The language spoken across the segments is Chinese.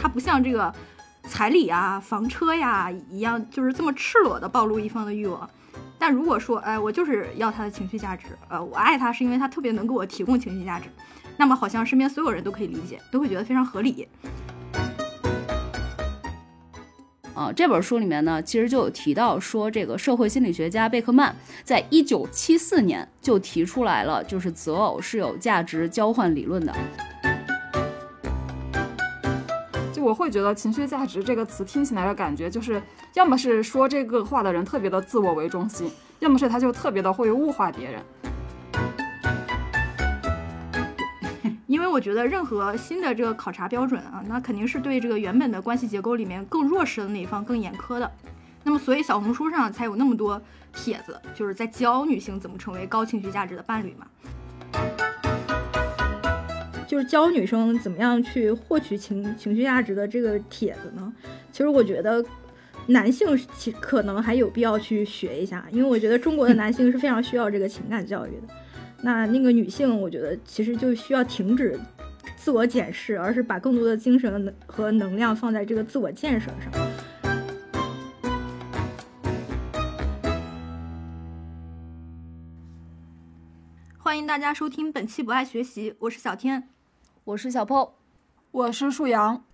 它不像这个彩礼啊、房车呀一样，就是这么赤裸的暴露一方的欲望。但如果说，哎，我就是要他的情绪价值，呃，我爱他是因为他特别能给我提供情绪价值，那么好像身边所有人都可以理解，都会觉得非常合理。啊，这本书里面呢，其实就有提到说，这个社会心理学家贝克曼在一九七四年就提出来了，就是择偶是有价值交换理论的。我会觉得“情绪价值”这个词听起来的感觉，就是要么是说这个话的人特别的自我为中心，要么是他就特别的会物化别人。因为我觉得任何新的这个考察标准啊，那肯定是对这个原本的关系结构里面更弱势的那一方更严苛的。那么，所以小红书上才有那么多帖子，就是在教女性怎么成为高情绪价值的伴侣嘛。就是教女生怎么样去获取情情绪价值的这个帖子呢？其实我觉得男性其可能还有必要去学一下，因为我觉得中国的男性是非常需要这个情感教育的。那那个女性，我觉得其实就需要停止自我检视，而是把更多的精神和能量放在这个自我建设上。欢迎大家收听本期不爱学习，我是小天，我是小 PO，我是树阳。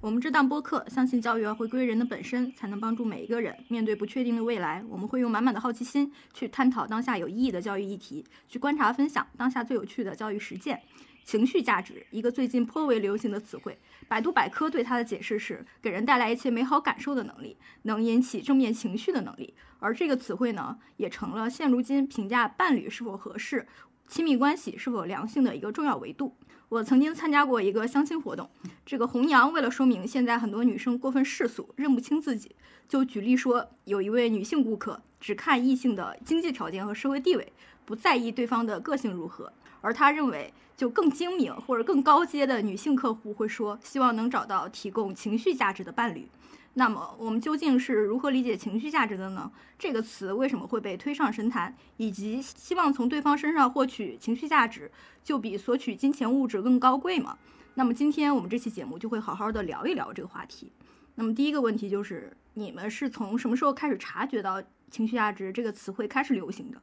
我们这档播客相信教育要回归人的本身，才能帮助每一个人面对不确定的未来。我们会用满满的好奇心去探讨当下有意义的教育议题，去观察分享当下最有趣的教育实践。情绪价值，一个最近颇为流行的词汇。百度百科对它的解释是：给人带来一切美好感受的能力，能引起正面情绪的能力。而这个词汇呢，也成了现如今评价伴侣是否合适、亲密关系是否良性的一个重要维度。我曾经参加过一个相亲活动，这个红娘为了说明现在很多女生过分世俗，认不清自己，就举例说，有一位女性顾客只看异性的经济条件和社会地位，不在意对方的个性如何，而她认为，就更精明或者更高阶的女性客户会说，希望能找到提供情绪价值的伴侣。那么我们究竟是如何理解情绪价值的呢？这个词为什么会被推上神坛？以及希望从对方身上获取情绪价值，就比索取金钱物质更高贵吗？那么今天我们这期节目就会好好的聊一聊这个话题。那么第一个问题就是，你们是从什么时候开始察觉到情绪价值这个词汇开始流行的？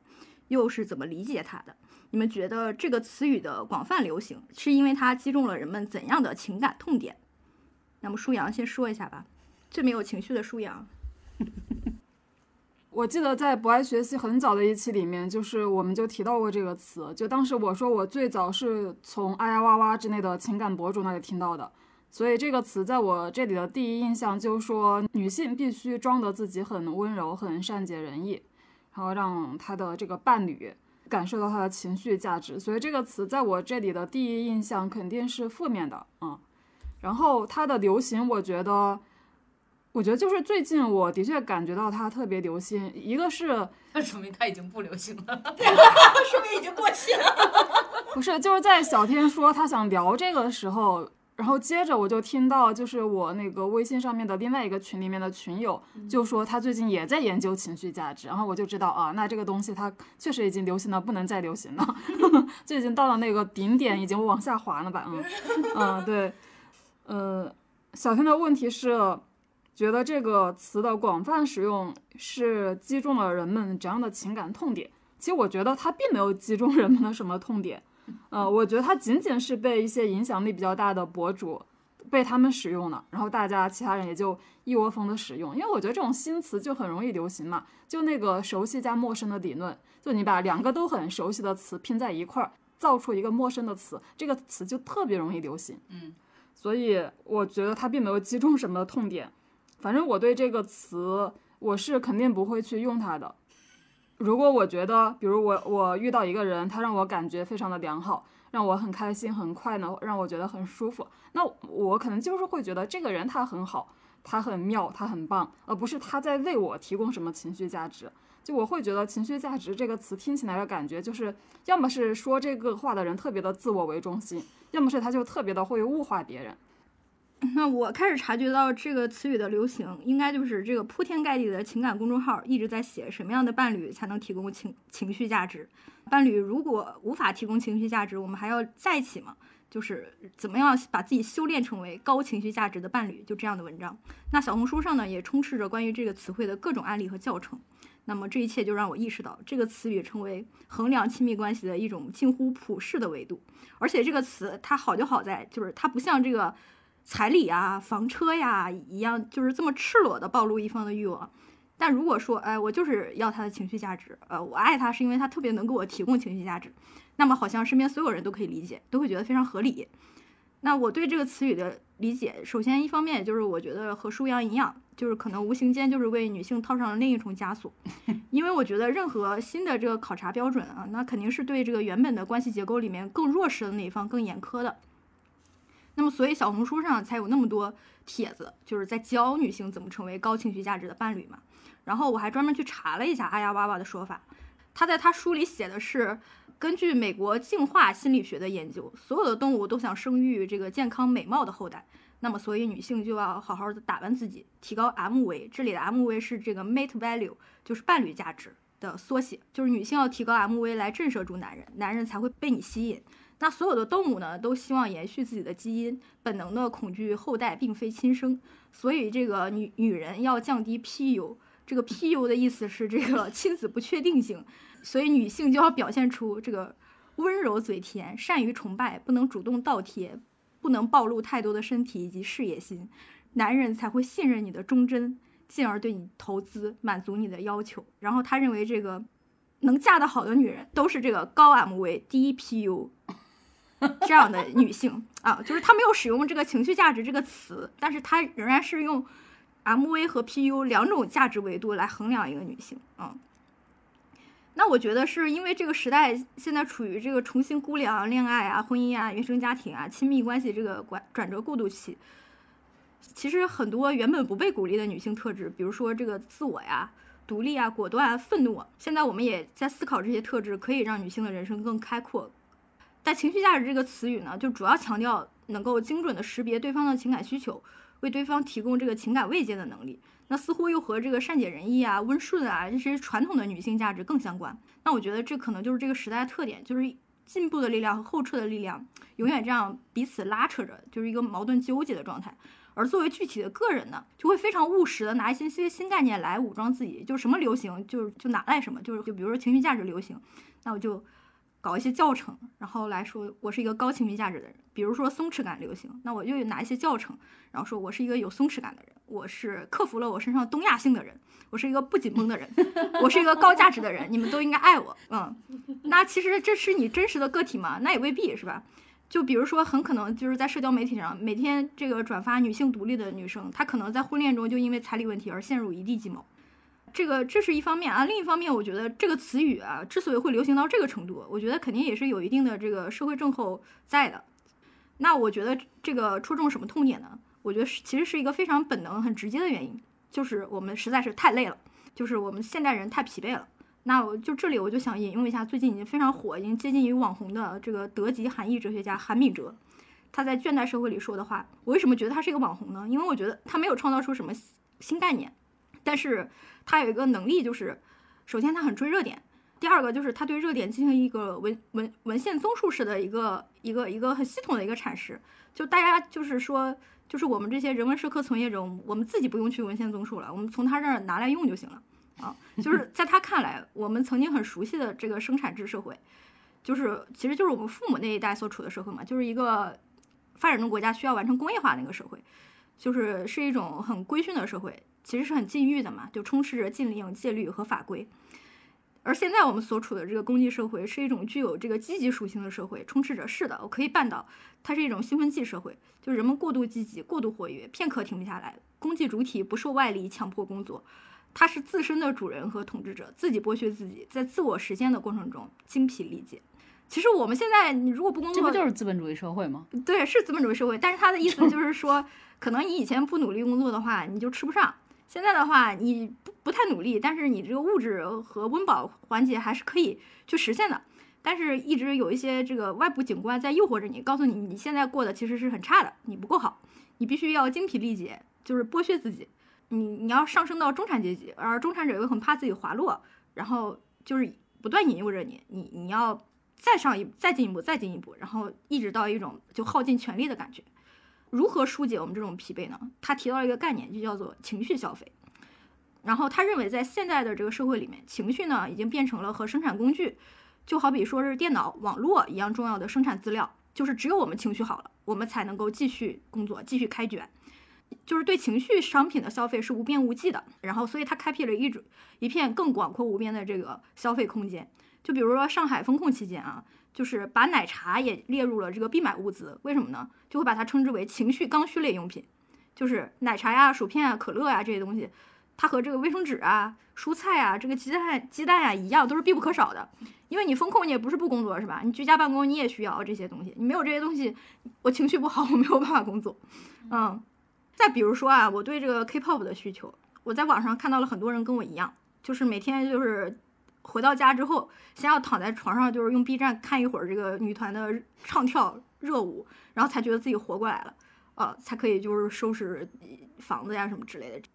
又是怎么理解它的？你们觉得这个词语的广泛流行，是因为它击中了人们怎样的情感痛点？那么舒阳先说一下吧。最没有情绪的舒阳，我记得在不爱学习很早的一期里面，就是我们就提到过这个词。就当时我说我最早是从哎呀哇哇之类的情感博主那里听到的，所以这个词在我这里的第一印象就是说女性必须装得自己很温柔、很善解人意，然后让她的这个伴侣感受到她的情绪价值。所以这个词在我这里的第一印象肯定是负面的，嗯。然后它的流行，我觉得。我觉得就是最近，我的确感觉到它特别流行。一个是，那说明它已经不流行了，说明已经过气了。不是，就是在小天说他想聊这个的时候，然后接着我就听到，就是我那个微信上面的另外一个群里面的群友就说他最近也在研究情绪价值，然后我就知道啊，那这个东西它确实已经流行到不能再流行了，就已经到了那个顶点，已经往下滑了吧？嗯 嗯，对，呃，小天的问题是。觉得这个词的广泛使用是击中了人们怎样的情感痛点？其实我觉得它并没有击中人们的什么痛点，呃，我觉得它仅仅是被一些影响力比较大的博主被他们使用了，然后大家其他人也就一窝蜂的使用。因为我觉得这种新词就很容易流行嘛，就那个熟悉加陌生的理论，就你把两个都很熟悉的词拼在一块儿，造出一个陌生的词，这个词就特别容易流行。嗯，所以我觉得它并没有击中什么痛点。反正我对这个词，我是肯定不会去用它的。如果我觉得，比如我我遇到一个人，他让我感觉非常的良好，让我很开心很快呢，让我觉得很舒服，那我可能就是会觉得这个人他很好，他很妙，他很棒，而不是他在为我提供什么情绪价值。就我会觉得情绪价值这个词听起来的感觉，就是要么是说这个话的人特别的自我为中心，要么是他就特别的会物化别人。那我开始察觉到这个词语的流行，应该就是这个铺天盖地的情感公众号一直在写什么样的伴侣才能提供情情绪价值。伴侣如果无法提供情绪价值，我们还要在一起吗？就是怎么样把自己修炼成为高情绪价值的伴侣，就这样的文章。那小红书上呢，也充斥着关于这个词汇的各种案例和教程。那么这一切就让我意识到，这个词语成为衡量亲密关系的一种近乎普世的维度。而且这个词它好就好在，就是它不像这个彩礼啊、房车呀一样，就是这么赤裸的暴露一方的欲望。但如果说，哎，我就是要他的情绪价值，呃，我爱他是因为他特别能给我提供情绪价值，那么好像身边所有人都可以理解，都会觉得非常合理。那我对这个词语的理解，首先一方面就是我觉得和舒阳一样，就是可能无形间就是为女性套上了另一重枷锁，因为我觉得任何新的这个考察标准啊，那肯定是对这个原本的关系结构里面更弱势的那一方更严苛的。那么所以小红书上才有那么多帖子，就是在教女性怎么成为高情绪价值的伴侣嘛。然后我还专门去查了一下阿呀娃娃的说法，他在他书里写的是。根据美国进化心理学的研究，所有的动物都想生育这个健康美貌的后代。那么，所以女性就要好好的打扮自己，提高 MV。这里的 MV 是这个 mate value，就是伴侣价值的缩写。就是女性要提高 MV 来震慑住男人，男人才会被你吸引。那所有的动物呢，都希望延续自己的基因，本能的恐惧后代并非亲生。所以这个女女人要降低 PU，这个 PU 的意思是这个 亲子不确定性。所以女性就要表现出这个温柔嘴甜，善于崇拜，不能主动倒贴，不能暴露太多的身体以及事业心，男人才会信任你的忠贞，进而对你投资，满足你的要求。然后他认为这个能嫁得好的女人都是这个高 MV 低 PU 这样的女性啊，就是她没有使用这个情绪价值这个词，但是她仍然是用 MV 和 PU 两种价值维度来衡量一个女性啊。那我觉得是因为这个时代现在处于这个重新估量恋爱啊、婚姻啊、原生家庭啊、亲密关系这个转转折过渡期。其实很多原本不被鼓励的女性特质，比如说这个自我呀、独立啊、果断、啊愤怒，现在我们也在思考这些特质可以让女性的人生更开阔。但情绪价值这个词语呢，就主要强调能够精准的识别对方的情感需求，为对方提供这个情感慰藉的能力。那似乎又和这个善解人意啊、温顺啊这些传统的女性价值更相关。那我觉得这可能就是这个时代的特点，就是进步的力量和后撤的力量永远这样彼此拉扯着，就是一个矛盾纠结的状态。而作为具体的个人呢，就会非常务实的拿一些些新概念来武装自己，就什么流行就就拿来什么，就是就比如说情绪价值流行，那我就。搞一些教程，然后来说我是一个高情绪价值的人。比如说松弛感流行，那我就拿一些教程，然后说我是一个有松弛感的人，我是克服了我身上东亚性的人，我是一个不紧绷的人，我是一个高价值的人，你们都应该爱我。嗯，那其实这是你真实的个体吗？那也未必是吧。就比如说，很可能就是在社交媒体上每天这个转发女性独立的女生，她可能在婚恋中就因为彩礼问题而陷入一地鸡毛。这个这是一方面啊，另一方面，我觉得这个词语啊，之所以会流行到这个程度，我觉得肯定也是有一定的这个社会症候在的。那我觉得这个戳中什么痛点呢？我觉得是其实是一个非常本能、很直接的原因，就是我们实在是太累了，就是我们现代人太疲惫了。那我就这里我就想引用一下最近已经非常火、已经接近于网红的这个德籍韩裔哲学家韩敏哲，他在《倦怠社会》里说的话。我为什么觉得他是一个网红呢？因为我觉得他没有创造出什么新概念。但是他有一个能力，就是首先他很追热点，第二个就是他对热点进行一个文文文献综述式的一个一个一个很系统的一个阐释。就大家就是说，就是我们这些人文社科从业者，我们自己不用去文献综述了，我们从他这儿拿来用就行了啊。就是在他看来，我们曾经很熟悉的这个生产制社会，就是其实就是我们父母那一代所处的社会嘛，就是一个发展中国家需要完成工业化的那个社会，就是是一种很规训的社会。其实是很禁欲的嘛，就充斥着禁令、戒律和法规。而现在我们所处的这个公济社会是一种具有这个积极属性的社会，充斥着是的，我可以办到。它是一种兴奋剂社会，就人们过度积极、过度活跃，片刻停不下来。公济主体不受外力强迫工作，它是自身的主人和统治者，自己剥削自己，在自我实现的过程中精疲力竭。其实我们现在你如果不工作，这不就是资本主义社会吗？对，是资本主义社会。但是他的意思就是说，可能你以前不努力工作的话，你就吃不上。现在的话，你不不太努力，但是你这个物质和温饱环节还是可以去实现的。但是，一直有一些这个外部景观在诱惑着你，告诉你你现在过的其实是很差的，你不够好，你必须要精疲力竭，就是剥削自己，你你要上升到中产阶级，而中产者又很怕自己滑落，然后就是不断引诱着你，你你要再上一再进一步，再进一步，然后一直到一种就耗尽全力的感觉。如何疏解我们这种疲惫呢？他提到了一个概念，就叫做情绪消费。然后他认为，在现在的这个社会里面，情绪呢已经变成了和生产工具，就好比说是电脑、网络一样重要的生产资料。就是只有我们情绪好了，我们才能够继续工作、继续开卷。就是对情绪商品的消费是无边无际的。然后，所以他开辟了一种一片更广阔无边的这个消费空间。就比如说上海封控期间啊。就是把奶茶也列入了这个必买物资，为什么呢？就会把它称之为情绪刚需类用品。就是奶茶呀、薯片啊、可乐呀这些东西，它和这个卫生纸啊、蔬菜啊、这个鸡蛋、鸡蛋啊一样，都是必不可少的。因为你风控，你也不是不工作，是吧？你居家办公，你也需要这些东西。你没有这些东西，我情绪不好，我没有办法工作。嗯，再比如说啊，我对这个 K-pop 的需求，我在网上看到了很多人跟我一样，就是每天就是。回到家之后，先要躺在床上，就是用 B 站看一会儿这个女团的唱跳热舞，然后才觉得自己活过来了，呃，才可以就是收拾房子呀什么之类的。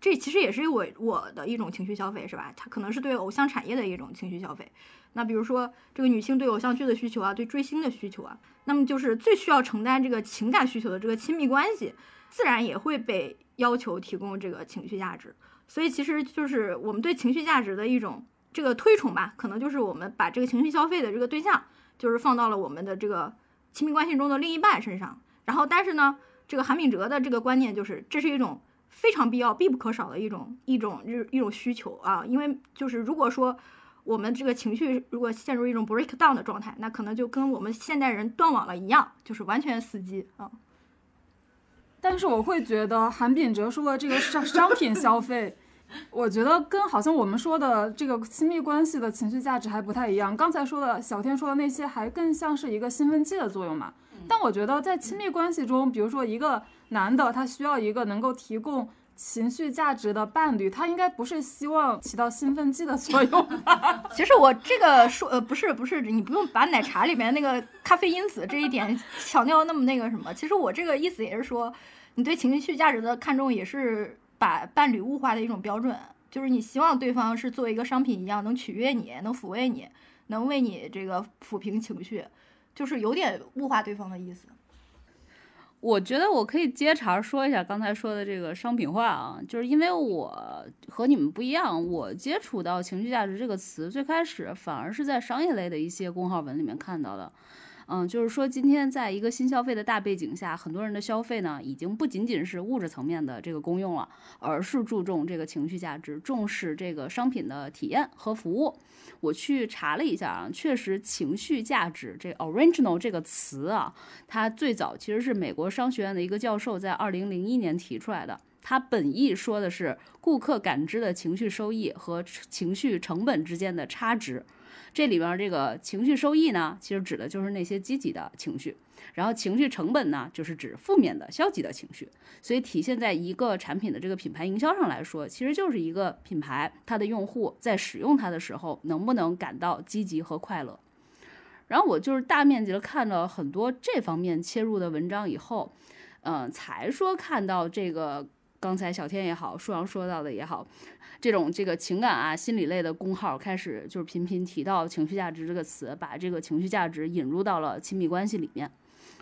这其实也是我我的一种情绪消费，是吧？它可能是对偶像产业的一种情绪消费。那比如说这个女性对偶像剧的需求啊，对追星的需求啊，那么就是最需要承担这个情感需求的这个亲密关系，自然也会被要求提供这个情绪价值。所以其实就是我们对情绪价值的一种。这个推崇吧，可能就是我们把这个情绪消费的这个对象，就是放到了我们的这个亲密关系中的另一半身上。然后，但是呢，这个韩炳哲的这个观念就是，这是一种非常必要、必不可少的一种一种一种需求啊。因为就是如果说我们这个情绪如果陷入一种 break down 的状态，那可能就跟我们现代人断网了一样，就是完全死机啊。但是我会觉得韩炳哲说的这个商商品消费。我觉得跟好像我们说的这个亲密关系的情绪价值还不太一样。刚才说的小天说的那些，还更像是一个兴奋剂的作用嘛。但我觉得在亲密关系中，比如说一个男的，他需要一个能够提供情绪价值的伴侣，他应该不是希望起到兴奋剂的作用吧？其实我这个说呃不是不是，你不用把奶茶里面那个咖啡因子这一点强调那么那个什么。其实我这个意思也是说，你对情绪价值的看重也是。把伴侣物化的一种标准，就是你希望对方是作为一个商品一样，能取悦你，能抚慰你，能为你这个抚平情绪，就是有点物化对方的意思。我觉得我可以接茬说一下刚才说的这个商品化啊，就是因为我和你们不一样，我接触到情绪价值这个词，最开始反而是在商业类的一些公号文里面看到的。嗯，就是说，今天在一个新消费的大背景下，很多人的消费呢，已经不仅仅是物质层面的这个功用了，而是注重这个情绪价值，重视这个商品的体验和服务。我去查了一下啊，确实，情绪价值这 original 这个词啊，它最早其实是美国商学院的一个教授在二零零一年提出来的。它本意说的是顾客感知的情绪收益和情绪成本之间的差值。这里边这个情绪收益呢，其实指的就是那些积极的情绪，然后情绪成本呢，就是指负面的消极的情绪。所以体现在一个产品的这个品牌营销上来说，其实就是一个品牌它的用户在使用它的时候能不能感到积极和快乐。然后我就是大面积的看了很多这方面切入的文章以后，嗯，才说看到这个刚才小天也好，舒阳说到的也好。这种这个情感啊、心理类的公号开始就是频频提到情绪价值这个词，把这个情绪价值引入到了亲密关系里面。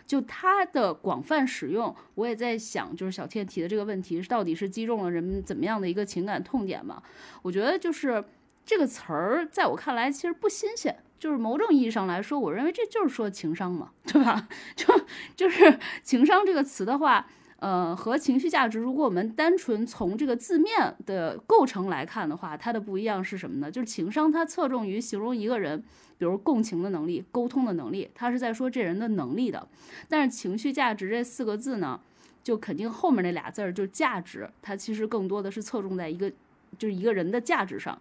就它的广泛使用，我也在想，就是小天提的这个问题，到底是击中了人们怎么样的一个情感痛点嘛？我觉得就是这个词儿，在我看来其实不新鲜。就是某种意义上来说，我认为这就是说情商嘛，对吧？就就是情商这个词的话。呃，和情绪价值，如果我们单纯从这个字面的构成来看的话，它的不一样是什么呢？就是情商它侧重于形容一个人，比如共情的能力、沟通的能力，它是在说这人的能力的。但是情绪价值这四个字呢，就肯定后面那俩字儿就是价值，它其实更多的是侧重在一个就是一个人的价值上。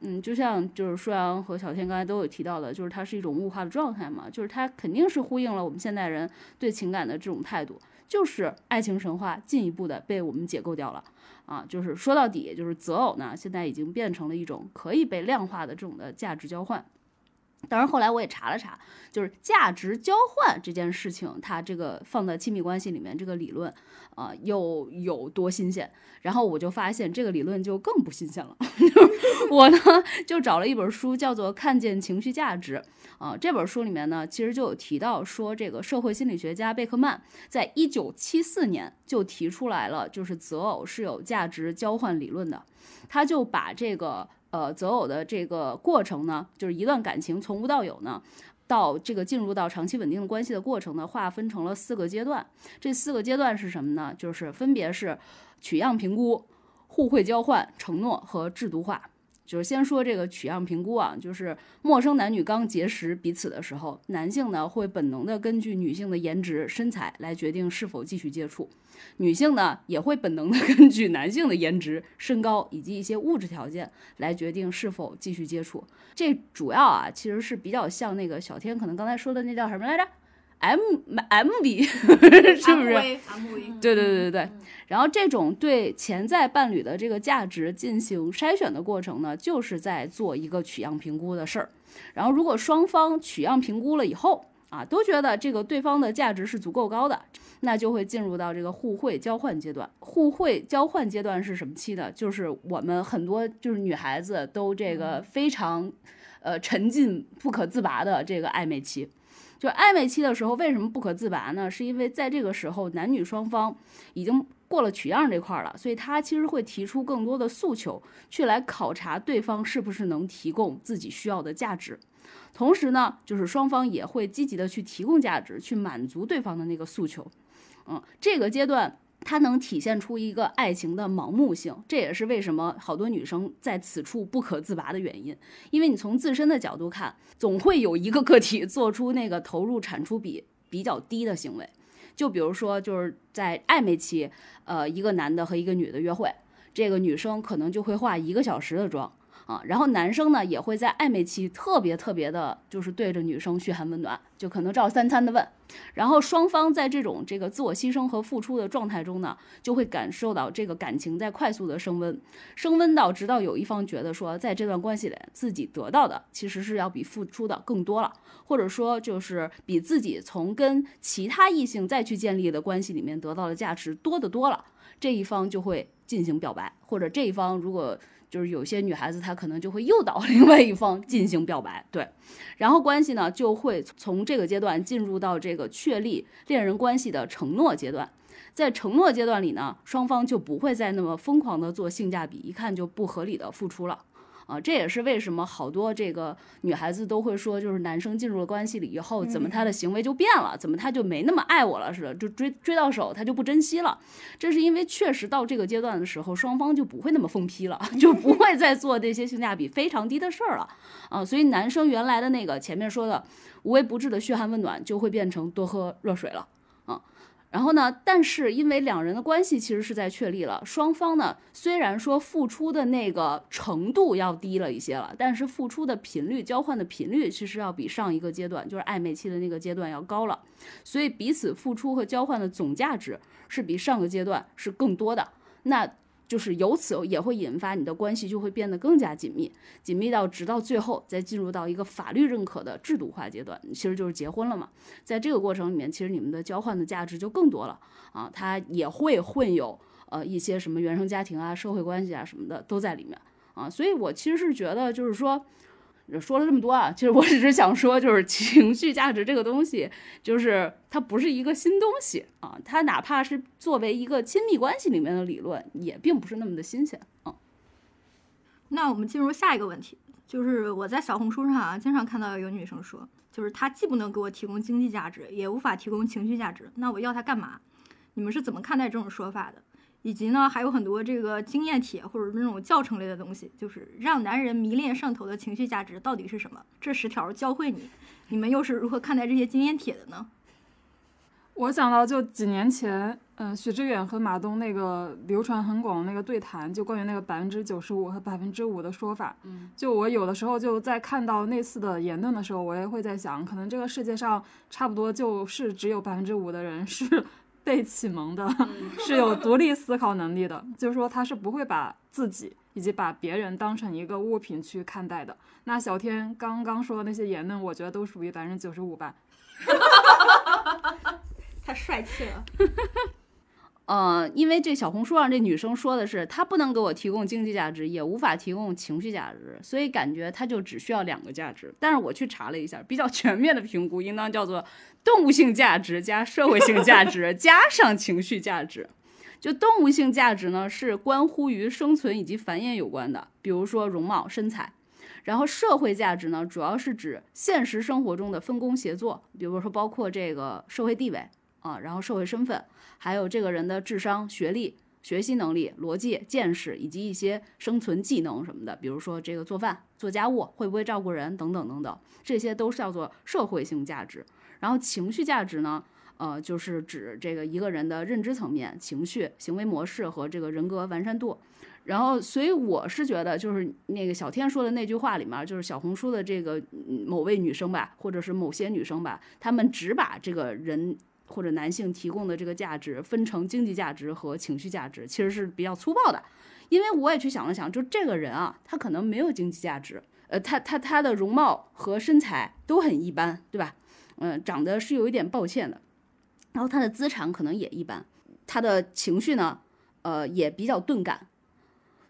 嗯，就像就是舒阳和小天刚才都有提到的，就是它是一种物化的状态嘛，就是它肯定是呼应了我们现代人对情感的这种态度。就是爱情神话进一步的被我们解构掉了啊！就是说到底，就是择偶呢，现在已经变成了一种可以被量化的这种的价值交换。当然后来我也查了查，就是价值交换这件事情，它这个放在亲密关系里面这个理论，啊、又有多新鲜？然后我就发现这个理论就更不新鲜了。我呢就找了一本书，叫做《看见情绪价值》啊、这本书里面呢，其实就有提到说，这个社会心理学家贝克曼在一九七四年就提出来了，就是择偶是有价值交换理论的。他就把这个呃择偶的这个过程呢，就是一段感情从无到有呢。到这个进入到长期稳定的关系的过程呢，划分成了四个阶段。这四个阶段是什么呢？就是分别是取样评估、互惠交换、承诺和制度化。就是先说这个取样评估啊，就是陌生男女刚结识彼此的时候，男性呢会本能的根据女性的颜值、身材来决定是否继续接触，女性呢也会本能的 根据男性的颜值、身高以及一些物质条件来决定是否继续接触。这主要啊其实是比较像那个小天可能刚才说的那叫什么来着？M M V 是不是？？MV，对对对对对。然后这种对潜在伴侣的这个价值进行筛选的过程呢，就是在做一个取样评估的事儿。然后如果双方取样评估了以后啊，都觉得这个对方的价值是足够高的，那就会进入到这个互惠交换阶段。互惠交换阶段是什么期呢？就是我们很多就是女孩子都这个非常呃沉浸不可自拔的这个暧昧期。就暧昧期的时候，为什么不可自拔呢？是因为在这个时候，男女双方已经过了取样这块了，所以他其实会提出更多的诉求，去来考察对方是不是能提供自己需要的价值。同时呢，就是双方也会积极的去提供价值，去满足对方的那个诉求。嗯，这个阶段它能体现出一个爱情的盲目性，这也是为什么好多女生在此处不可自拔的原因。因为你从自身的角度看，总会有一个个体做出那个投入产出比比较低的行为。就比如说，就是在暧昧期，呃，一个男的和一个女的约会，这个女生可能就会化一个小时的妆啊，然后男生呢也会在暧昧期特别特别的，就是对着女生嘘寒问暖，就可能照三餐的问，然后双方在这种这个自我牺牲和付出的状态中呢，就会感受到这个感情在快速的升温，升温到直到有一方觉得说，在这段关系里自己得到的其实是要比付出的更多了，或者说就是比自己从跟其他异性再去建立的关系里面得到的价值多得多了，这一方就会进行表白，或者这一方如果就是有些女孩子她可能就会诱导 另外一方进行表白，对，然后关系呢就会从这个阶段进入到这个确立恋人关系的承诺阶段。在承诺阶段里呢，双方就不会再那么疯狂的做性价比一看就不合理的付出了。啊，这也是为什么好多这个女孩子都会说，就是男生进入了关系里以后，怎么他的行为就变了，怎么他就没那么爱我了似的，就追追到手他就不珍惜了。这是因为确实到这个阶段的时候，双方就不会那么疯批了，就不会再做这些性价比非常低的事儿了。啊，所以男生原来的那个前面说的无微不至的嘘寒问暖，就会变成多喝热水了。然后呢？但是因为两人的关系其实是在确立了，双方呢虽然说付出的那个程度要低了一些了，但是付出的频率、交换的频率其实要比上一个阶段，就是暧昧期的那个阶段要高了，所以彼此付出和交换的总价值是比上个阶段是更多的。那就是由此也会引发你的关系就会变得更加紧密，紧密到直到最后再进入到一个法律认可的制度化阶段，其实就是结婚了嘛。在这个过程里面，其实你们的交换的价值就更多了啊，它也会混有呃一些什么原生家庭啊、社会关系啊什么的都在里面啊。所以我其实是觉得，就是说。说了这么多啊，其实我只是想说，就是情绪价值这个东西，就是它不是一个新东西啊，它哪怕是作为一个亲密关系里面的理论，也并不是那么的新鲜啊。那我们进入下一个问题，就是我在小红书上啊，经常看到有女生说，就是她既不能给我提供经济价值，也无法提供情绪价值，那我要她干嘛？你们是怎么看待这种说法的？以及呢，还有很多这个经验帖或者那种教程类的东西，就是让男人迷恋上头的情绪价值到底是什么？这十条教会你，你们又是如何看待这些经验帖的呢？我想到就几年前，嗯、许知远和马东那个流传很广的那个对谈，就关于那个百分之九十五和百分之五的说法。嗯，就我有的时候就在看到类似的言论的时候，我也会在想，可能这个世界上差不多就是只有百分之五的人是被启蒙的，是有独立思考能力的，就是说他是不会把自己以及把别人当成一个物品去看待的。那小天刚刚说的那些言论，我觉得都属于百分之九十五吧。太帅气了。呃，因为这小红书上这女生说的是，她不能给我提供经济价值，也无法提供情绪价值，所以感觉她就只需要两个价值。但是我去查了一下，比较全面的评估应当叫做动物性价值加社会性价值 加上情绪价值。就动物性价值呢，是关乎于生存以及繁衍有关的，比如说容貌、身材。然后社会价值呢，主要是指现实生活中的分工协作，比如说包括这个社会地位啊，然后社会身份。还有这个人的智商、学历、学习能力、逻辑、见识，以及一些生存技能什么的，比如说这个做饭、做家务，会不会照顾人等等等等，这些都是叫做社会性价值。然后情绪价值呢，呃，就是指这个一个人的认知层面、情绪、行为模式和这个人格完善度。然后，所以我是觉得，就是那个小天说的那句话里面，就是小红书的这个某位女生吧，或者是某些女生吧，她们只把这个人。或者男性提供的这个价值分成经济价值和情绪价值，其实是比较粗暴的。因为我也去想了想，就这个人啊，他可能没有经济价值，呃，他他他的容貌和身材都很一般，对吧？嗯，长得是有一点抱歉的，然后他的资产可能也一般，他的情绪呢，呃，也比较钝感。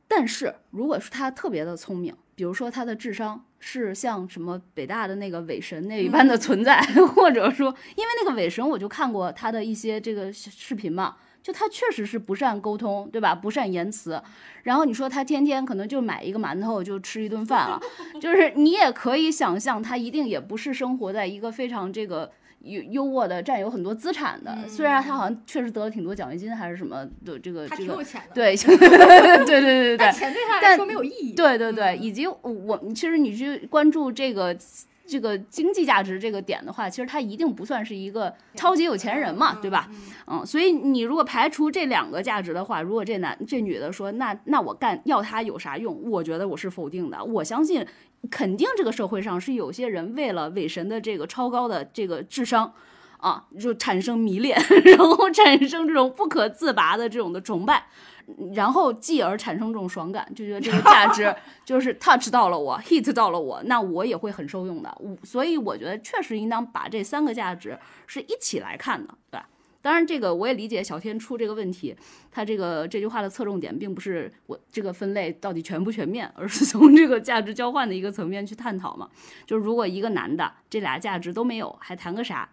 但是如果是他特别的聪明，比如说他的智商。是像什么北大的那个伪神那一般的存在，或者说，因为那个伪神，我就看过他的一些这个视频嘛，就他确实是不善沟通，对吧？不善言辞。然后你说他天天可能就买一个馒头就吃一顿饭了，就是你也可以想象，他一定也不是生活在一个非常这个。优优渥的占有很多资产的，虽然他好像确实得了挺多奖学金还是什么的，这个这个对对对对对对对，钱对他来说没有意义。对对对，以及我其实你去关注这个这个经济价值这个点的话，其实他一定不算是一个超级有钱人嘛，对吧？嗯，所以你如果排除这两个价值的话，如果这男这女的说那那我干要他有啥用？我觉得我是否定的，我相信。肯定这个社会上是有些人为了伪神的这个超高的这个智商，啊，就产生迷恋，然后产生这种不可自拔的这种的崇拜，然后继而产生这种爽感，就觉得这个价值 就是 touch 到了我，hit 到了我，那我也会很受用的。所以我觉得确实应当把这三个价值是一起来看的，对吧？当然，这个我也理解小天出这个问题，他这个这句话的侧重点并不是我这个分类到底全不全面，而是从这个价值交换的一个层面去探讨嘛。就是如果一个男的这俩价值都没有，还谈个啥？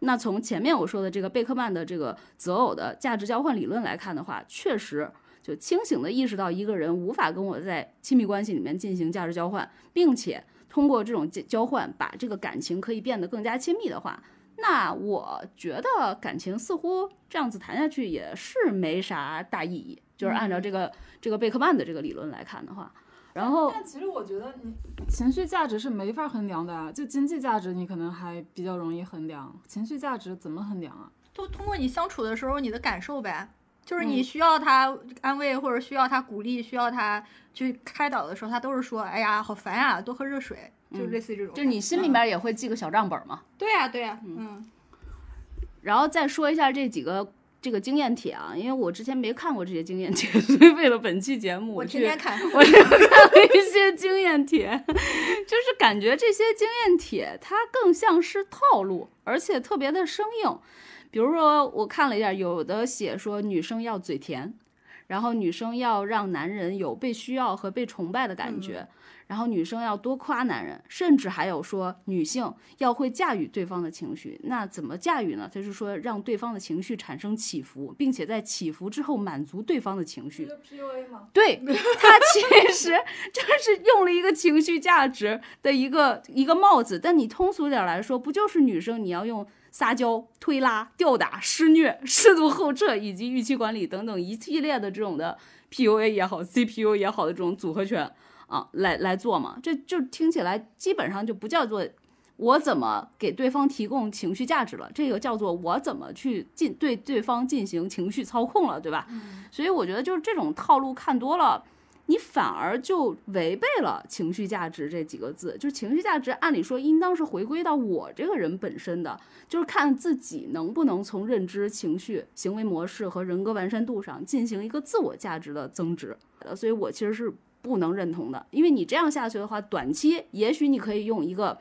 那从前面我说的这个贝克曼的这个择偶的价值交换理论来看的话，确实就清醒的意识到一个人无法跟我在亲密关系里面进行价值交换，并且通过这种交换把这个感情可以变得更加亲密的话。那我觉得感情似乎这样子谈下去也是没啥大意义，就是按照这个这个贝克曼的这个理论来看的话，然后但其实我觉得你情绪价值是没法衡量的啊，就经济价值你可能还比较容易衡量，情绪价值怎么衡量啊？都通过你相处的时候你的感受呗，就是你需要他安慰或者需要他鼓励，需要他去开导的时候，他都是说，哎呀好烦啊，多喝热水。就类似于这种，就你心里面也会记个小账本嘛？对呀，对呀，嗯。然后再说一下这几个这个经验帖啊，因为我之前没看过这些经验帖，所以为了本期节目，我天天看，我就看了一些经验帖，就是感觉这些经验帖它更像是套路，而且特别的生硬。比如说，我看了一下，有的写说女生要嘴甜，然后女生要让男人有被需要和被崇拜的感觉。然后女生要多夸男人，甚至还有说女性要会驾驭对方的情绪。那怎么驾驭呢？就是说让对方的情绪产生起伏，并且在起伏之后满足对方的情绪。PUA 吗？对，他其实就是用了一个情绪价值的一个一个帽子。但你通俗点来说，不就是女生你要用撒娇、推拉、吊打、施虐、适度后撤以及预期管理等等一系列的这种的 PUA 也好，CPU 也好的这种组合拳。啊，来来做嘛，这就听起来基本上就不叫做我怎么给对方提供情绪价值了，这个叫做我怎么去进对对方进行情绪操控了，对吧？所以我觉得就是这种套路看多了，你反而就违背了情绪价值这几个字。就是情绪价值，按理说应当是回归到我这个人本身的，就是看自己能不能从认知、情绪、行为模式和人格完善度上进行一个自我价值的增值。呃，所以我其实是不能认同的，因为你这样下去的话，短期也许你可以用一个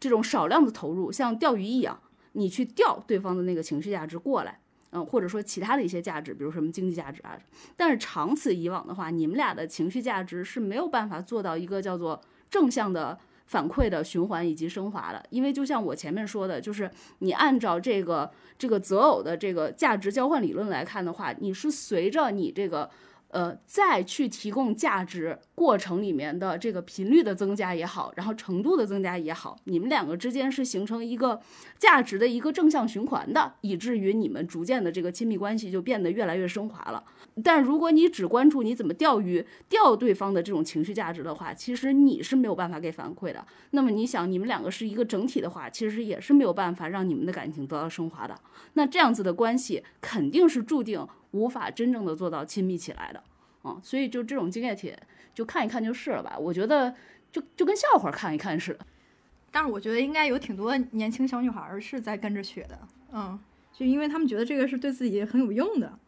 这种少量的投入，像钓鱼一样，你去钓对方的那个情绪价值过来。嗯，或者说其他的一些价值，比如什么经济价值啊，但是长此以往的话，你们俩的情绪价值是没有办法做到一个叫做正向的反馈的循环以及升华的，因为就像我前面说的，就是你按照这个这个择偶的这个价值交换理论来看的话，你是随着你这个。呃，再去提供价值过程里面的这个频率的增加也好，然后程度的增加也好，你们两个之间是形成一个价值的一个正向循环的，以至于你们逐渐的这个亲密关系就变得越来越升华了。但如果你只关注你怎么钓鱼钓对方的这种情绪价值的话，其实你是没有办法给反馈的。那么你想，你们两个是一个整体的话，其实也是没有办法让你们的感情得到升华的。那这样子的关系肯定是注定。无法真正的做到亲密起来的，啊，所以就这种经验帖就看一看就是了吧。我觉得就就跟笑话看一看似的。但是我觉得应该有挺多年轻小女孩是在跟着学的，嗯，就因为他们觉得这个是对自己很有用的。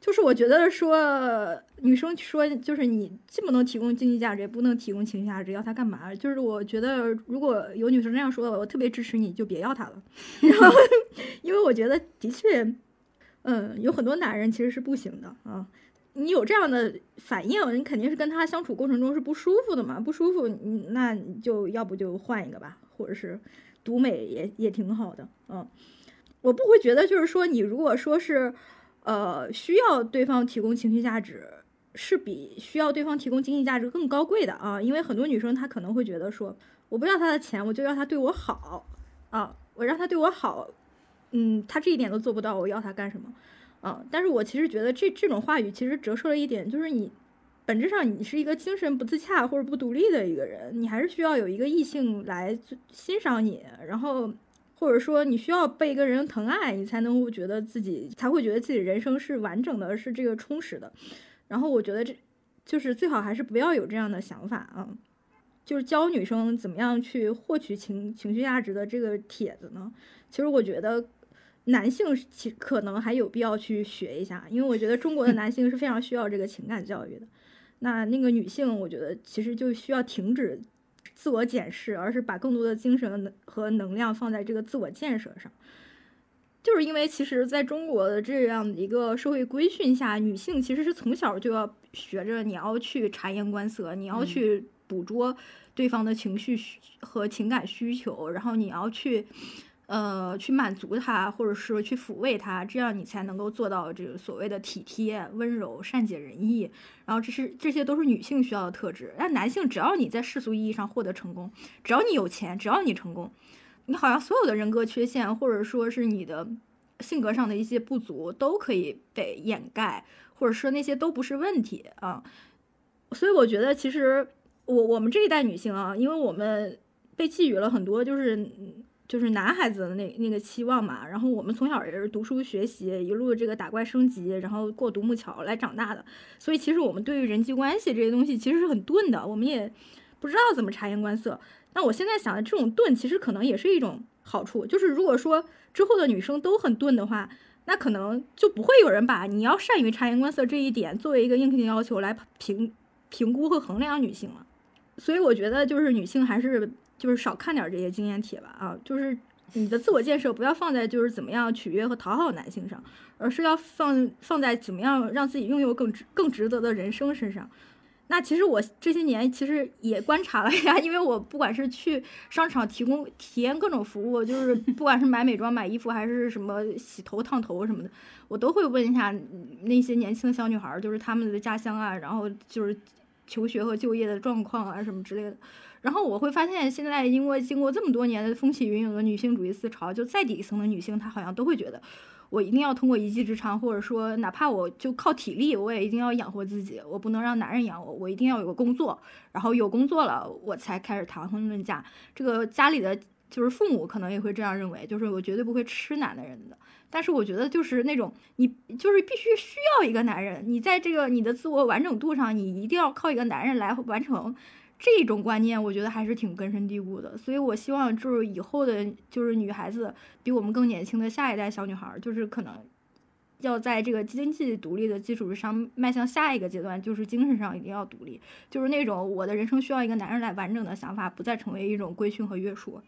就是我觉得说女生说就是你既不能提供经济价值，也不能提供情绪价值，要她干嘛？就是我觉得如果有女生这样说，我特别支持你，就别要她了。然后，因为我觉得的确。嗯，有很多男人其实是不行的啊。你有这样的反应，你肯定是跟他相处过程中是不舒服的嘛。不舒服，你那就要不就换一个吧，或者是独美也也挺好的。嗯，我不会觉得就是说你如果说是呃需要对方提供情绪价值，是比需要对方提供经济价值更高贵的啊。因为很多女生她可能会觉得说，我不要他的钱，我就要他对我好啊，我让他对我好。嗯，他这一点都做不到，我要他干什么？啊！但是我其实觉得这这种话语其实折射了一点，就是你本质上你是一个精神不自洽或者不独立的一个人，你还是需要有一个异性来欣赏你，然后或者说你需要被一个人疼爱，你才能够觉得自己才会觉得自己人生是完整的，是这个充实的。然后我觉得这就是最好还是不要有这样的想法啊！就是教女生怎么样去获取情情绪价值的这个帖子呢？其实我觉得。男性其可能还有必要去学一下，因为我觉得中国的男性是非常需要这个情感教育的。那那个女性，我觉得其实就需要停止自我检视，而是把更多的精神和能量放在这个自我建设上。就是因为其实在中国的这样一个社会规训下，女性其实是从小就要学着你要去察言观色，你要去捕捉对方的情绪和情感需求，然后你要去。呃，去满足他，或者是去抚慰他，这样你才能够做到这个所谓的体贴、温柔、善解人意。然后这是这些都是女性需要的特质。那男性只要你在世俗意义上获得成功，只要你有钱，只要你成功，你好像所有的人格缺陷，或者说是你的性格上的一些不足，都可以被掩盖，或者说那些都不是问题啊。所以我觉得，其实我我们这一代女性啊，因为我们被寄予了很多就是。就是男孩子的那那个期望嘛，然后我们从小也是读书学习，一路这个打怪升级，然后过独木桥来长大的，所以其实我们对于人际关系这些东西其实是很钝的，我们也不知道怎么察言观色。那我现在想的这种钝，其实可能也是一种好处，就是如果说之后的女生都很钝的话，那可能就不会有人把你要善于察言观色这一点作为一个硬性要求来评评估和衡量女性了。所以我觉得就是女性还是。就是少看点这些经验帖吧啊！就是你的自我建设不要放在就是怎么样取悦和讨好男性上，而是要放放在怎么样让自己拥有更值更值得的人生身上。那其实我这些年其实也观察了呀，因为我不管是去商场提供体验各种服务，就是不管是买美妆、买衣服，还是什么洗头、烫头什么的，我都会问一下那些年轻的小女孩，就是她们的家乡啊，然后就是求学和就业的状况啊什么之类的。然后我会发现，现在因为经过这么多年的风起云涌的女性主义思潮，就再底层的女性，她好像都会觉得，我一定要通过一技之长，或者说哪怕我就靠体力，我也一定要养活自己，我不能让男人养我，我一定要有个工作，然后有工作了，我才开始谈婚论嫁。这个家里的就是父母可能也会这样认为，就是我绝对不会吃男的人的。但是我觉得就是那种你就是必须需要一个男人，你在这个你的自我完整度上，你一定要靠一个男人来完成。这种观念我觉得还是挺根深蒂固的，所以我希望就是以后的，就是女孩子比我们更年轻的下一代小女孩，就是可能要在这个经济独立的基础之上迈向下一个阶段，就是精神上一定要独立，就是那种我的人生需要一个男人来完整的想法，不再成为一种规训和约束。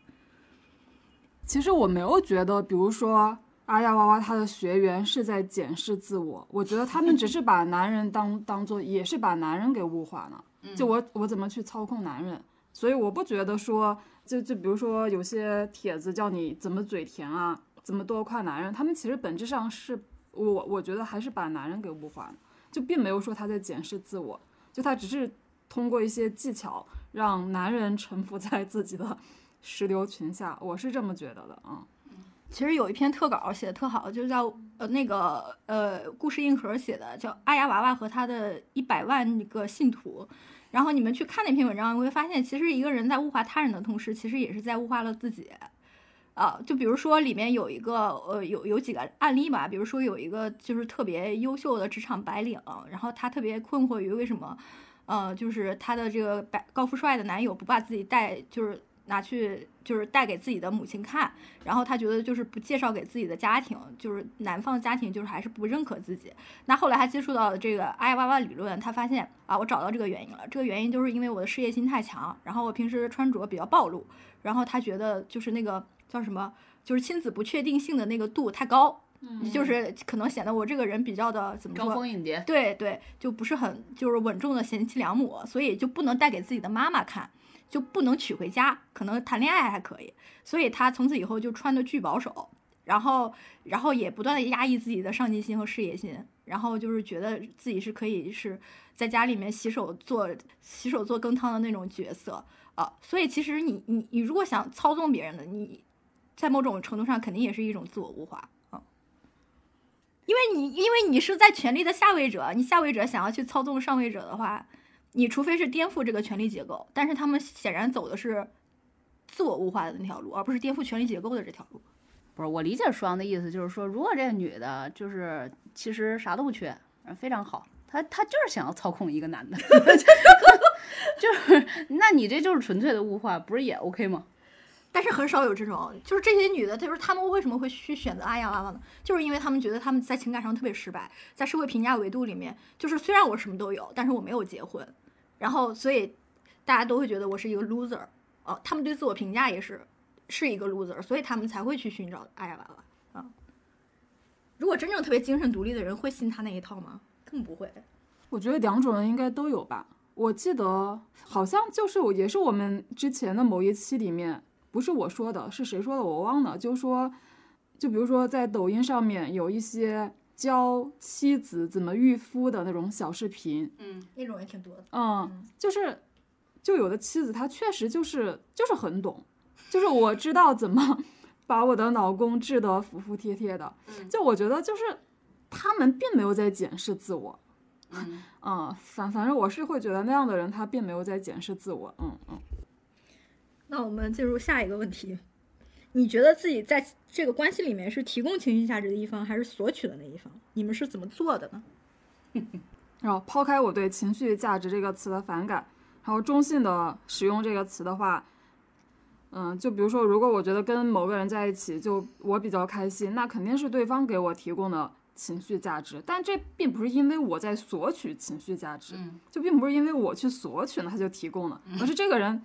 其实我没有觉得，比如说阿亚娃娃他的学员是在检视自我，我觉得他们只是把男人当当做，也是把男人给物化了。就我我怎么去操控男人？所以我不觉得说，就就比如说有些帖子叫你怎么嘴甜啊，怎么多夸男人，他们其实本质上是我我觉得还是把男人给物化了，就并没有说他在检视自我，就他只是通过一些技巧让男人臣服在自己的石榴裙下，我是这么觉得的啊。其实有一篇特稿写的特好，就是叫呃那个呃故事硬核写的，叫阿丫娃娃和他的一百万个信徒。然后你们去看那篇文章，你会发现，其实一个人在物化他人的同时，其实也是在物化了自己。啊，就比如说里面有一个呃有有几个案例吧，比如说有一个就是特别优秀的职场白领，然后他特别困惑于为什么，呃，就是他的这个白高富帅的男友不把自己带就是。拿去就是带给自己的母亲看，然后他觉得就是不介绍给自己的家庭，就是男方家庭就是还是不认可自己。那后来他接触到这个阿里娃娃理论，他发现啊，我找到这个原因了。这个原因就是因为我的事业心太强，然后我平时穿着比较暴露，然后他觉得就是那个叫什么，就是亲子不确定性的那个度太高，就是可能显得我这个人比较的怎么说？招蜂引蝶。对对，就不是很就是稳重的贤妻良母，所以就不能带给自己的妈妈看。就不能娶回家，可能谈恋爱还可以，所以他从此以后就穿的巨保守，然后，然后也不断的压抑自己的上进心和事业心，然后就是觉得自己是可以是在家里面洗手做洗手做羹汤的那种角色啊，所以其实你你你如果想操纵别人的，你在某种程度上肯定也是一种自我物化啊，因为你因为你是在权力的下位者，你下位者想要去操纵上位者的话。你除非是颠覆这个权力结构，但是他们显然走的是自我物化的那条路，而不是颠覆权力结构的这条路。不是我理解舒阳的意思，就是说，如果这个女的，就是其实啥都不缺，非常好，她她就是想要操控一个男的，就是，那你这就是纯粹的物化，不是也 OK 吗？但是很少有这种，就是这些女的，就是她们为什么会去选择阿呀娃娃呢？就是因为她们觉得她们在情感上特别失败，在社会评价维度里面，就是虽然我什么都有，但是我没有结婚，然后所以大家都会觉得我是一个 loser，哦，他们对自我评价也是是一个 loser，所以他们才会去寻找阿呀娃娃啊。如果真正特别精神独立的人会信他那一套吗？更不会。我觉得两种人应该都有吧。我记得好像就是我，也是我们之前的某一期里面。不是我说的，是谁说的？我忘了。就说，就比如说，在抖音上面有一些教妻子怎么御夫的那种小视频，嗯，那种也挺多的。嗯，就是，就有的妻子她确实就是就是很懂，就是我知道怎么 把我的老公治得服服帖帖的。就我觉得就是他们并没有在检视自我。嗯，反反正我是会觉得那样的人他并没有在检视自我。嗯嗯。那我们进入下一个问题，你觉得自己在这个关系里面是提供情绪价值的一方，还是索取的那一方？你们是怎么做的呢？然后抛开我对“情绪价值”这个词的反感，然后中性的使用这个词的话，嗯，就比如说，如果我觉得跟某个人在一起，就我比较开心，那肯定是对方给我提供的情绪价值，但这并不是因为我在索取情绪价值，就并不是因为我去索取呢，他就提供了，而是这个人。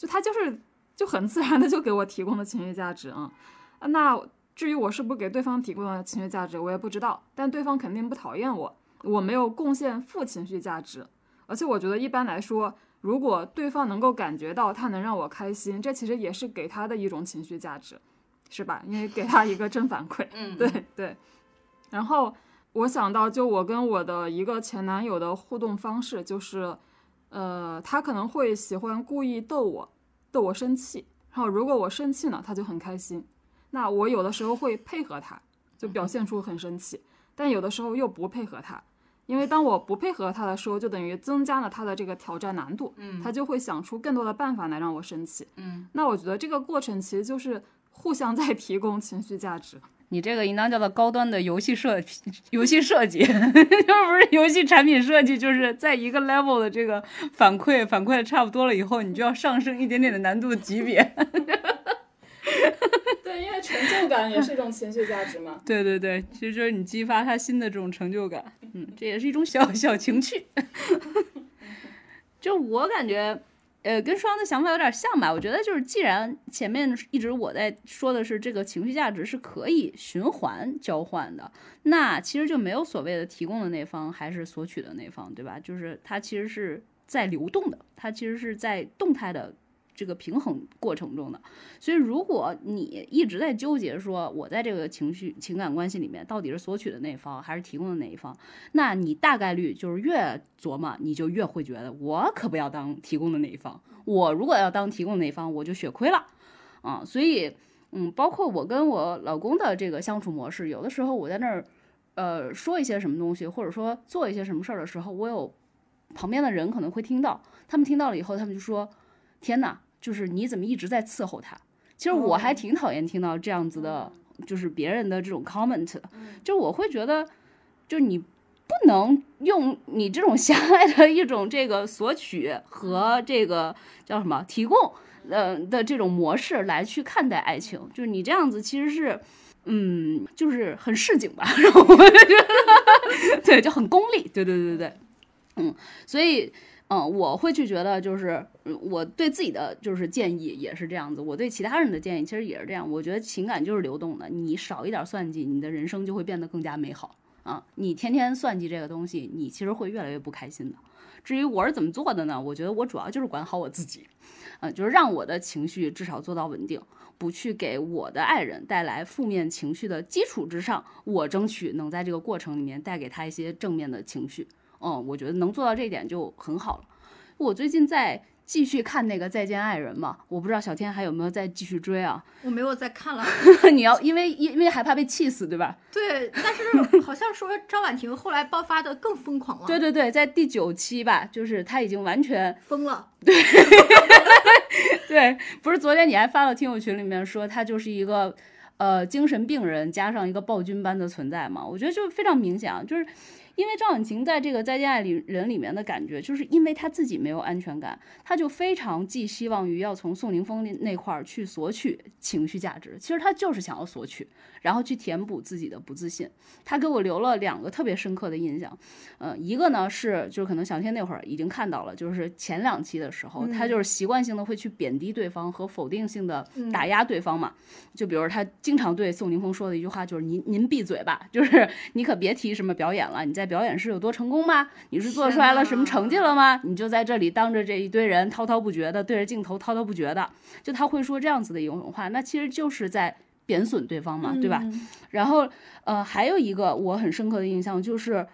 就他就是就很自然的就给我提供了情绪价值啊，那至于我是不是给对方提供了情绪价值，我也不知道。但对方肯定不讨厌我，我没有贡献负情绪价值。而且我觉得一般来说，如果对方能够感觉到他能让我开心，这其实也是给他的一种情绪价值，是吧？因为给他一个正反馈。嗯，对对。然后我想到，就我跟我的一个前男友的互动方式，就是。呃，他可能会喜欢故意逗我，逗我生气。然后如果我生气呢，他就很开心。那我有的时候会配合他，就表现出很生气。但有的时候又不配合他，因为当我不配合他的时候，就等于增加了他的这个挑战难度，嗯他就会想出更多的办法来让我生气。嗯，那我觉得这个过程其实就是互相在提供情绪价值。你这个应当叫做高端的游戏设游戏设计，就不是游戏产品设计，就是在一个 level 的这个反馈反馈的差不多了以后，你就要上升一点点的难度级别。对，因为成就感也是一种情绪价值嘛。对对对，其实就是你激发他新的这种成就感，嗯，这也是一种小小情趣。就我感觉，呃，跟双的想法有点像吧。我觉得就是，既然前面一直我在说的是这个情绪价值是可以循环交换的，那其实就没有所谓的提供的那方还是索取的那方，对吧？就是它其实是在流动的，它其实是在动态的这个平衡过程中的。所以，如果你一直在纠结说我在这个情绪情感关系里面到底是索取的那一方还是提供的那一方，那你大概率就是越琢磨，你就越会觉得我可不要当提供的那一方。我如果要当提供的那一方，我就血亏了啊。所以，嗯，包括我跟我老公的这个相处模式，有的时候我在那儿呃说一些什么东西，或者说做一些什么事儿的时候，我有旁边的人可能会听到，他们听到了以后，他们就说：“天哪，就是你怎么一直在伺候他？”其实我还挺讨厌听到这样子的，就是别人的这种 comment，的就我会觉得，就你不能用你这种狭隘的一种这个索取和这个叫什么提供，呃的这种模式来去看待爱情，就是你这样子其实是。嗯，就是很市井吧，然后我就觉得，对，就很功利，对对对对对，嗯，所以嗯，我会去觉得，就是我对自己的就是建议也是这样子，我对其他人的建议其实也是这样。我觉得情感就是流动的，你少一点算计，你的人生就会变得更加美好啊！你天天算计这个东西，你其实会越来越不开心的。至于我是怎么做的呢？我觉得我主要就是管好我自己，嗯、就是让我的情绪至少做到稳定，不去给我的爱人带来负面情绪的基础之上，我争取能在这个过程里面带给他一些正面的情绪。嗯，我觉得能做到这一点就很好了。我最近在继续看那个《再见爱人》嘛，我不知道小天还有没有再继续追啊？我没有再看了。你要因为因因为害怕被气死，对吧？对，但是 好像说张婉婷后来爆发的更疯狂了，对对对，在第九期吧，就是他已经完全疯了。对，不是昨天你还发到听友群里面说他就是一个呃精神病人加上一个暴君般的存在嘛？我觉得就非常明显啊，就是。因为赵婉晴在这个《再见爱里人》里面的感觉，就是因为她自己没有安全感，她就非常寄希望于要从宋宁峰那那块儿去索取情绪价值。其实她就是想要索取，然后去填补自己的不自信。她给我留了两个特别深刻的印象，呃，一个呢是就是可能小天那会儿已经看到了，就是前两期的时候，他就是习惯性的会去贬低对方和否定性的打压对方嘛。就比如她经常对宋宁峰说的一句话就是“您您闭嘴吧”，就是 你可别提什么表演了，你在表演是有多成功吗？你是做出来了什么成绩了吗？你就在这里当着这一堆人滔滔不绝的对着镜头滔滔不绝的，就他会说这样子的一种话，那其实就是在贬损对方嘛，对吧？然后呃，还有一个我很深刻的印象就是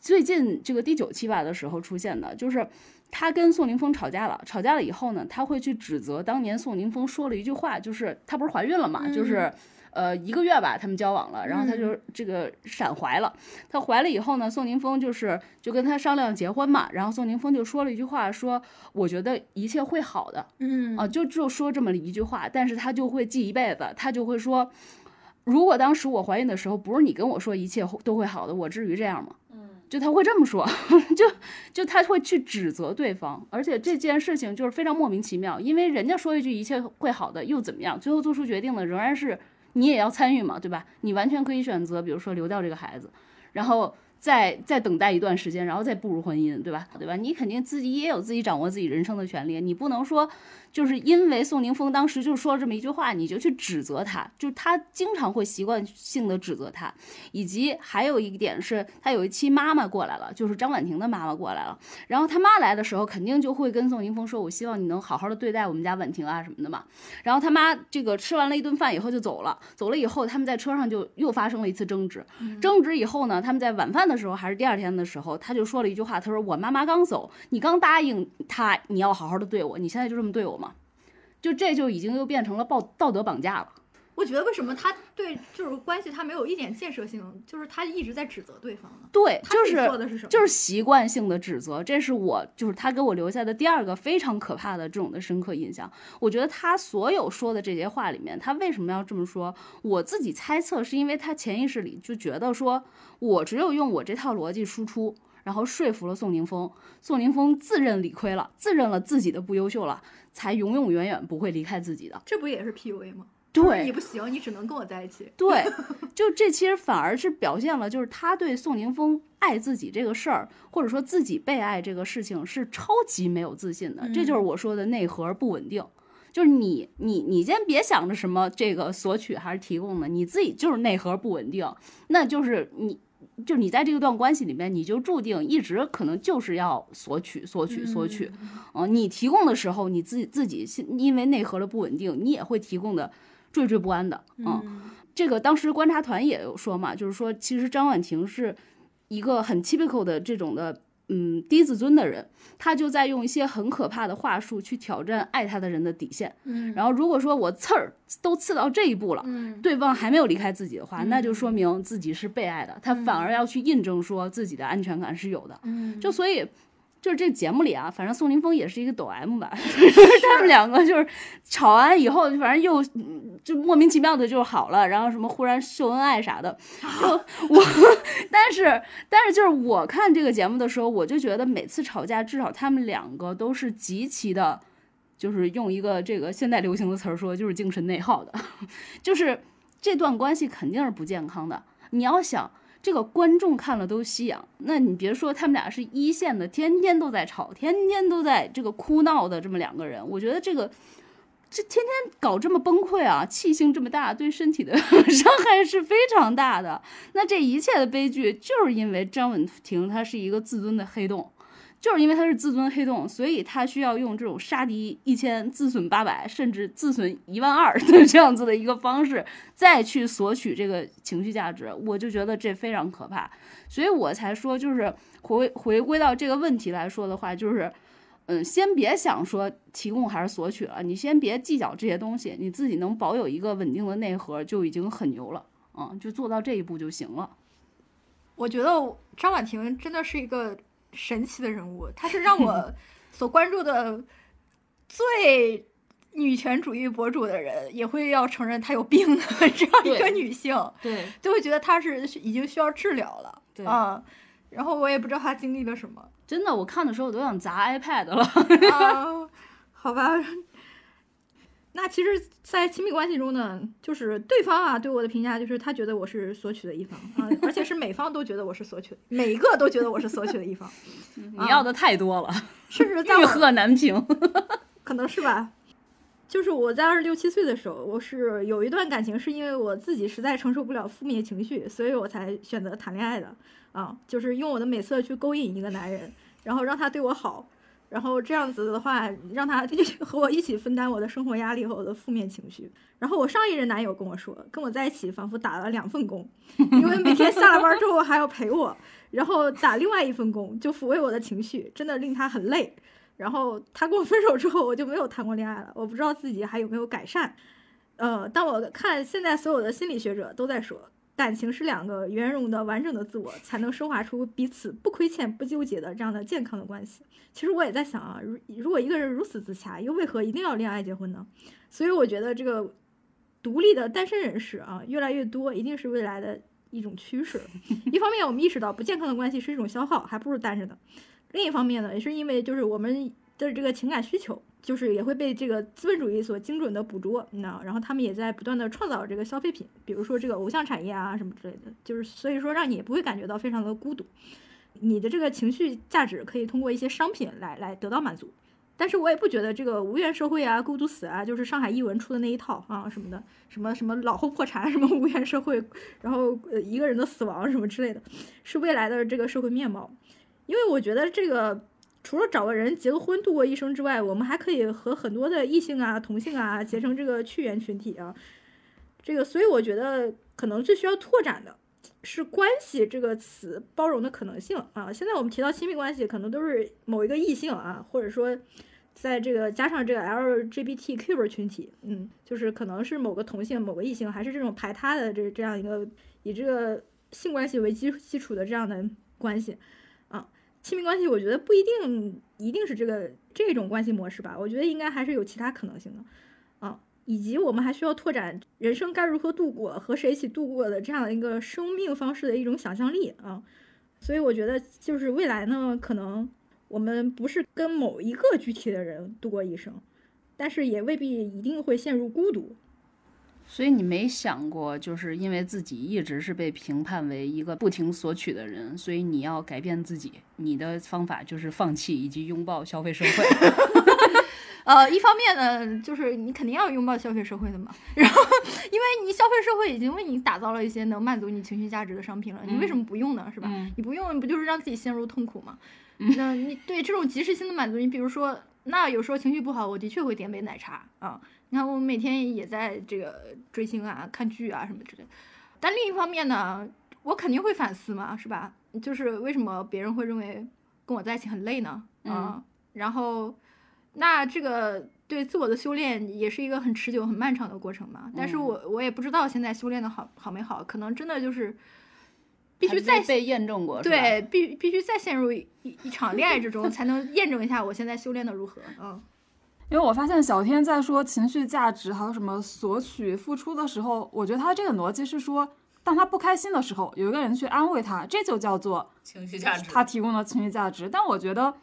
最近这个第九期吧的时候出现的，就是。他跟宋宁峰吵架了，吵架了以后呢，他会去指责当年宋宁峰说了一句话，就是她不是怀孕了嘛，就是呃一个月吧，他们交往了，然后他就这个闪怀了。他怀了以后呢，宋宁峰就是就跟他商量结婚嘛，然后宋宁峰就说了一句话，说我觉得一切会好的，嗯啊，就就说这么一句话，但是他就会记一辈子，他就会说，如果当时我怀孕的时候不是你跟我说一切都会好的，我至于这样吗？就他会这么说，就就他会去指责对方，而且这件事情就是非常莫名其妙，因为人家说一句一切会好的又怎么样？最后做出决定的仍然是你也要参与嘛，对吧？你完全可以选择，比如说流掉这个孩子，然后再再等待一段时间，然后再步入婚姻，对吧？对吧？你肯定自己也有自己掌握自己人生的权利，你不能说就是因为宋宁峰当时就说了这么一句话，你就去指责他，就是他经常会习惯性的指责他，以及还有一点是，他有一期妈妈过来了，就是张婉婷的妈妈过来了，然后他妈来的时候，肯定就会跟宋宁峰说，我希望你能好好的对待我们家婉婷啊什么的嘛。然后他妈这个吃完了一顿饭以后就走了，走了以后他们在车上就又发生了一次争执，争执以后呢，他们在晚饭的时候还是第二天的时候，他就说了一句话，他说我妈妈刚走，你刚答应她你要好好的对我，你现在就这么对我吗？就这就已经又变成了道道德绑架了。我觉得为什么他对就是关系他没有一点建设性，就是他一直在指责对方呢？对，就是做的是什么？就是习惯性的指责，这是我就是他给我留下的第二个非常可怕的这种的深刻印象。我觉得他所有说的这些话里面，他为什么要这么说？我自己猜测是因为他潜意识里就觉得说，我只有用我这套逻辑输出，然后说服了宋宁峰，宋宁峰自认理亏了，自认了自己的不优秀了，才永永远远不会离开自己的。这不也是 PUA 吗？对，你不行，你只能跟我在一起。对，就这其实反而是表现了，就是他对宋宁峰爱自己这个事儿，或者说自己被爱这个事情是超级没有自信的。这就是我说的内核不稳定。就是你你你先别想着什么这个索取还是提供的，你自己就是内核不稳定，那就是你。就是你在这个段关系里面，你就注定一直可能就是要索取、索取、索取。嗯、你提供的时候，你自己自己因为内核的不稳定，你也会提供的惴惴不安的。嗯，这个当时观察团也有说嘛，就是说其实张婉婷是一个很 typical 的这种的。嗯，低自尊的人，他就在用一些很可怕的话术去挑战爱他的人的底线。嗯然后如果说我刺儿都刺到这一步了，嗯对方还没有离开自己的话，那就说明自己是被爱的，他反而要去印证说自己的安全感是有的。嗯，就所以。就是这节目里啊，反正宋宁峰也是一个抖 M 吧，就是他们两个就是吵完以后，反正又嗯就莫名其妙的就好了，然后什么忽然秀恩爱啥的，就我，但是但是就是我看这个节目的时候，我就觉得每次吵架，至少他们两个都是极其的，就是用一个这个现代流行的词儿说，就是精神内耗的，就是这段关系肯定是不健康的。你要想。这个观众看了都吸氧，那你别说他们俩是一线的，天天都在吵，天天都在这个哭闹的这么两个人，我觉得这个这天天搞这么崩溃啊，气性这么大，对身体的 伤害是非常大的。那这一切的悲剧，就是因为张婉婷她是一个自尊的黑洞。就是因为他是自尊黑洞，所以他需要用这种杀敌一千自损八百，甚至自损一万二的这样子的一个方式，再去索取这个情绪价值。我就觉得这非常可怕，所以我才说，就是回回归到这个问题来说的话，就是，嗯，先别想说提供还是索取了，你先别计较这些东西，你自己能保有一个稳定的内核就已经很牛了，嗯，就做到这一步就行了。我觉得张婉婷真的是一个。神奇的人物，她是让我 所关注的最女权主义博主的人也会要承认她有病的 这样一个女性，对，就会觉得她是已经需要治疗了，对啊。然后我也不知道她经历了什么，真的，我看的时候我都想砸 iPad 了。啊，好吧。那其实，在亲密关系中呢，就是对方啊对我的评价就是他觉得我是索取的一方啊，而且是每方都觉得我是索取，每一个都觉得我是索取的一方。你要的太多了，甚至 在欲壑难平，可能是吧。就是我在二十六七岁的时候，我是有一段感情，是因为我自己实在承受不了负面情绪，所以我才选择谈恋爱的啊，就是用我的美色去勾引一个男人，然后让他对我好。然后这样子的话，让他 和我一起分担我的生活压力和我的负面情绪。然后我上一任男友跟我说，跟我在一起仿佛打了两份工，因为每天下了班之后还要陪我，然后打另外一份工就抚慰我的情绪，真的令他很累。然后他跟我分手之后，我就没有谈过恋爱了，我不知道自己还有没有改善。呃，但我看现在所有的心理学者都在说。感情是两个圆融的、完整的自我，才能升华出彼此不亏欠、不纠结的这样的健康的关系。其实我也在想啊，如如果一个人如此自洽，又为何一定要恋爱结婚呢？所以我觉得这个独立的单身人士啊，越来越多，一定是未来的一种趋势。一方面，我们意识到不健康的关系是一种消耗，还不如单着呢；另一方面呢，也是因为就是我们的这个情感需求。就是也会被这个资本主义所精准的捕捉，那然后他们也在不断的创造这个消费品，比如说这个偶像产业啊什么之类的，就是所以说让你也不会感觉到非常的孤独，你的这个情绪价值可以通过一些商品来来得到满足，但是我也不觉得这个无缘社会啊、孤独死啊，就是上海译文出的那一套啊什么的，什么什么老后破产，什么无缘社会，然后呃一个人的死亡什么之类的，是未来的这个社会面貌，因为我觉得这个。除了找个人结个婚度过一生之外，我们还可以和很多的异性啊、同性啊结成这个趣缘群体啊。这个，所以我觉得可能最需要拓展的是“关系”这个词包容的可能性啊。现在我们提到亲密关系，可能都是某一个异性啊，或者说在这个加上这个 LGBTQ 群体，嗯，就是可能是某个同性、某个异性，还是这种排他的这这样一个以这个性关系为基基础的这样的关系，亲密关系，我觉得不一定一定是这个这种关系模式吧，我觉得应该还是有其他可能性的啊，以及我们还需要拓展人生该如何度过、和谁一起度过的这样一个生命方式的一种想象力啊，所以我觉得就是未来呢，可能。我们不是跟某一个具体的人度过一生，但是也未必一定会陷入孤独。所以你没想过，就是因为自己一直是被评判为一个不停索取的人，所以你要改变自己。你的方法就是放弃以及拥抱消费社会。呃，一方面呢，就是你肯定要拥抱消费社会的嘛。然后，因为你消费社会已经为你打造了一些能满足你情绪价值的商品了，你为什么不用呢？是吧？你不用，不就是让自己陷入痛苦吗？那你对这种及时性的满足，你比如说，那有时候情绪不好，我的确会点杯奶茶啊。你看，我每天也在这个追星啊、看剧啊什么之类。但另一方面呢，我肯定会反思嘛，是吧？就是为什么别人会认为跟我在一起很累呢？嗯。然后，那这个对自我的修炼也是一个很持久、很漫长的过程嘛。但是我我也不知道现在修炼的好好没好，可能真的就是。必须再被验证过，对，必必须再陷入一一场恋爱之中，才能验证一下我现在修炼的如何。嗯，因为我发现小天在说情绪价值还有什么索取付出的时候，我觉得他这个逻辑是说，当他不开心的时候，有一个人去安慰他，这就叫做情绪价值，他提供的情绪价值。但我觉得，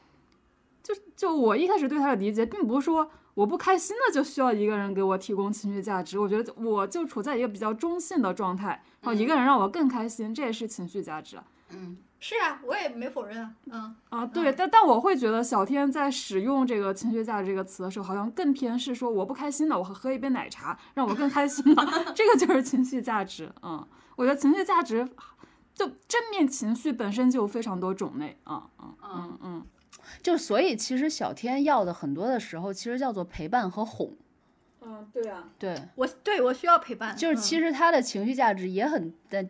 就就我一开始对他的理解，并不是说。我不开心了，就需要一个人给我提供情绪价值。我觉得我就处在一个比较中性的状态，然后一个人让我更开心，这也是情绪价值。嗯，是啊，我也没否认啊。嗯啊，对，但但我会觉得小天在使用这个情绪价值这个词的时候，好像更偏是说我不开心了，我喝一杯奶茶让我更开心了，这个就是情绪价值。嗯，我觉得情绪价值就正面情绪本身就有非常多种类。嗯嗯嗯嗯。就所以，其实小天要的很多的时候，其实叫做陪伴和哄。嗯，对啊，对我对我需要陪伴。就是其实他的情绪价值也很单，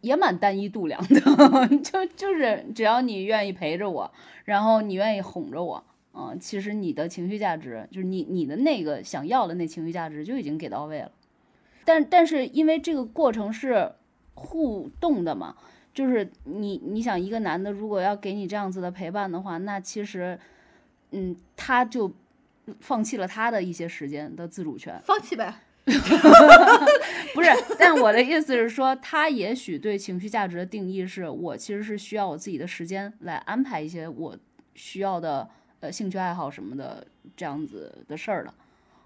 也蛮单一度量的。就就是只要你愿意陪着我，然后你愿意哄着我，嗯，其实你的情绪价值就是你你的那个想要的那情绪价值就已经给到位了。但但是因为这个过程是互动的嘛。就是你，你想一个男的如果要给你这样子的陪伴的话，那其实，嗯，他就放弃了他的一些时间的自主权，放弃呗。不是，但我的意思是说，他也许对情绪价值的定义是我其实是需要我自己的时间来安排一些我需要的呃兴趣爱好什么的这样子的事儿的。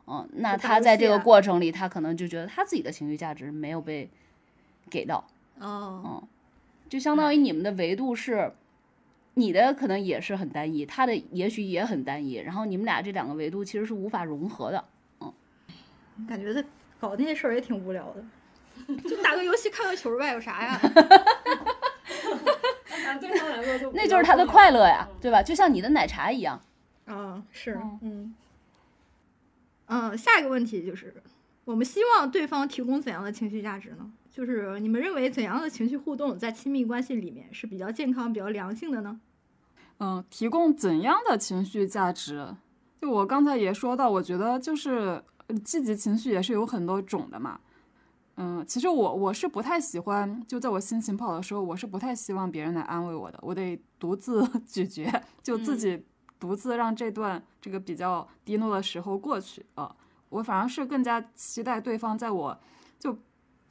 嗯，那他在这个过程里，他可能就觉得他自己的情绪价值没有被给到。哦，嗯。就相当于你们的维度是，你的可能也是很单一，他的也许也很单一，然后你们俩这两个维度其实是无法融合的，嗯，感觉他搞那些事儿也挺无聊的，就打个游戏看个球呗，有啥呀？那就是他的快乐呀，对吧？就像你的奶茶一样。啊，是，嗯，嗯，下一个问题就是，我们希望对方提供怎样的情绪价值呢？就是你们认为怎样的情绪互动在亲密关系里面是比较健康、比较良性的呢？嗯，提供怎样的情绪价值？就我刚才也说到，我觉得就是积极情绪也是有很多种的嘛。嗯，其实我我是不太喜欢，就在我心情不好的时候，我是不太希望别人来安慰我的，我得独自 咀嚼，就自己独自让这段这个比较低落的时候过去啊。我反而是更加期待对方在我就。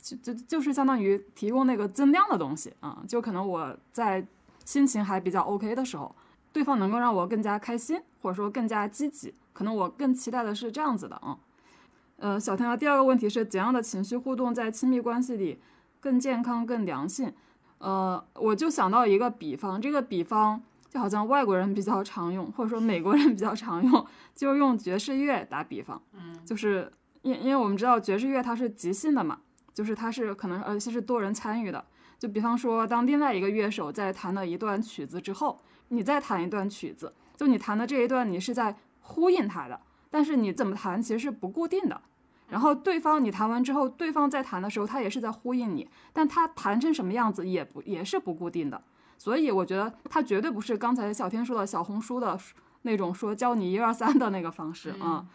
就就就是相当于提供那个增量的东西啊，就可能我在心情还比较 OK 的时候，对方能够让我更加开心，或者说更加积极，可能我更期待的是这样子的啊。呃，小天的第二个问题是怎样的情绪互动在亲密关系里更健康、更良性？呃，我就想到一个比方，这个比方就好像外国人比较常用，或者说美国人比较常用，就是用爵士乐打比方，嗯，就是因因为我们知道爵士乐它是即兴的嘛。就是它是可能，而且是多人参与的。就比方说，当另外一个乐手在弹了一段曲子之后，你再弹一段曲子，就你弹的这一段，你是在呼应他的，但是你怎么弹其实是不固定的。然后对方你弹完之后，对方在弹的时候，他也是在呼应你，但他弹成什么样子也不也是不固定的。所以我觉得他绝对不是刚才小天说的小红书的那种说教你一二三的那个方式啊。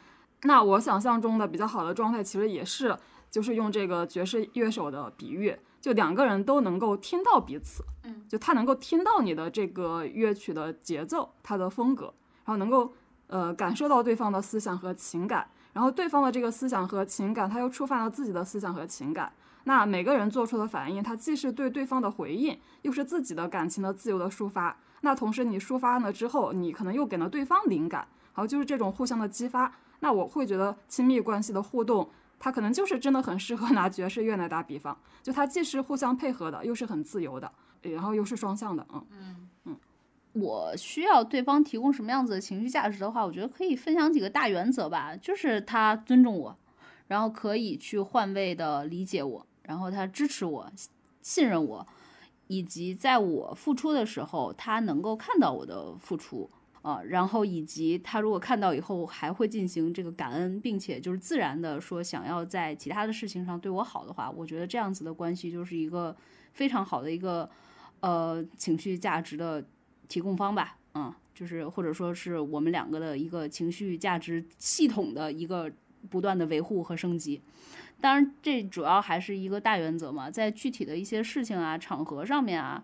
那我想象中的比较好的状态，其实也是就是用这个爵士乐手的比喻，就两个人都能够听到彼此，嗯，就他能够听到你的这个乐曲的节奏，它的风格，然后能够呃感受到对方的思想和情感，然后对方的这个思想和情感，他又触犯了自己的思想和情感。那每个人做出的反应，它既是对对方的回应，又是自己的感情的自由的抒发。那同时你抒发了之后，你可能又给了对方灵感，好，就是这种互相的激发。那我会觉得亲密关系的互动，它可能就是真的很适合拿爵士乐来打比方，就它既是互相配合的，又是很自由的，然后又是双向的，嗯。我需要对方提供什么样子的情绪价值的话，我觉得可以分享几个大原则吧，就是他尊重我，然后可以去换位的理解我，然后他支持我、信任我，以及在我付出的时候，他能够看到我的付出啊、然后以及他如果看到以后还会进行这个感恩，并且就是自然的说想要在其他的事情上对我好的话，我觉得这样子的关系就是一个非常好的一个呃情绪价值的提供方吧，嗯，就是或者说是我们两个的一个情绪价值系统的一个不断的维护和升级。当然，这主要还是一个大原则嘛，在具体的一些事情啊、场合上面啊，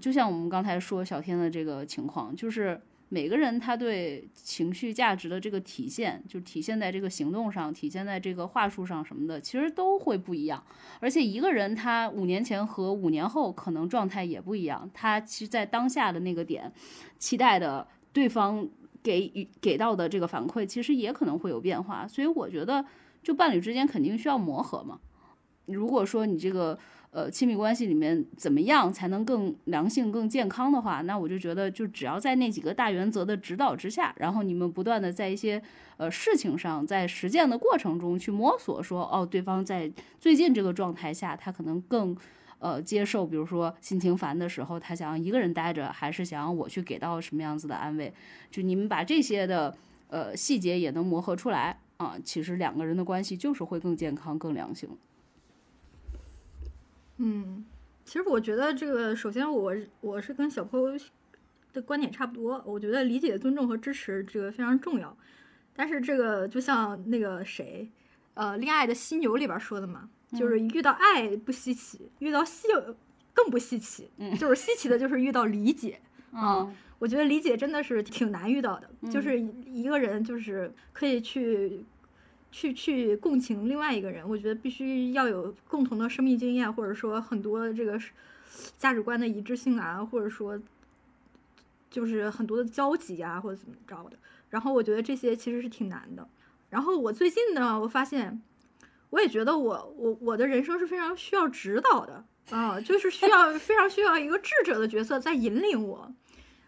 就像我们刚才说小天的这个情况，就是每个人他对情绪价值的这个体现，就体现在这个行动上，体现在这个话术上什么的，其实都会不一样。而且一个人他五年前和五年后可能状态也不一样，他其实在当下的那个点，期待的对方给予给到的这个反馈，其实也可能会有变化。所以我觉得，就伴侣之间肯定需要磨合嘛。如果说你这个呃亲密关系里面怎么样才能更良性、更健康的话，那我就觉得就只要在那几个大原则的指导之下，然后你们不断的在一些呃事情上，在实践的过程中去摸索说，哦，对方在最近这个状态下，他可能更。呃，接受，比如说心情烦的时候，他想要一个人待着，还是想要我去给到什么样子的安慰？就你们把这些的呃细节也能磨合出来啊，其实两个人的关系就是会更健康、更良性。嗯，其实我觉得这个，首先我我是跟小坡的观点差不多，我觉得理解、尊重和支持这个非常重要。但是这个就像那个谁，呃，《恋爱的犀牛》里边说的嘛，就是遇到爱不稀奇，遇到稀有更不稀奇，就是稀奇的就是遇到理解。嗯，我觉得理解真的是挺难遇到的，就是一个人就是可以去。去去共情另外一个人，我觉得必须要有共同的生命经验，或者说很多这个价值观的一致性啊，或者说就是很多的交集啊，或者怎么着的。然后我觉得这些其实是挺难的。然后我最近呢，我发现，我也觉得我我我的人生是非常需要指导的啊，就是需要非常需要一个智者的角色在引领我，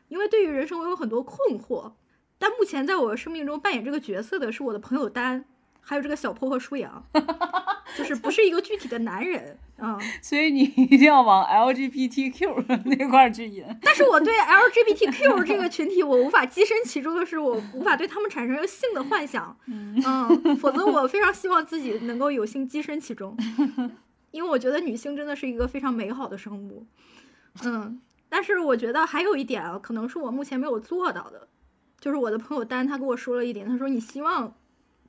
因为对于人生我有很多困惑。但目前在我生命中扮演这个角色的是我的朋友丹。还有这个小破和舒阳，就是不是一个具体的男人啊，所以你一定要往 LGBTQ 那块儿去引。但是我对 LGBTQ 这个群体，我无法跻身其中的是，我无法对他们产生性的幻想，嗯，否则我非常希望自己能够有幸跻身其中，因为我觉得女性真的是一个非常美好的生物，嗯，但是我觉得还有一点啊，可能是我目前没有做到的，就是我的朋友丹他跟我说了一点，他说你希望。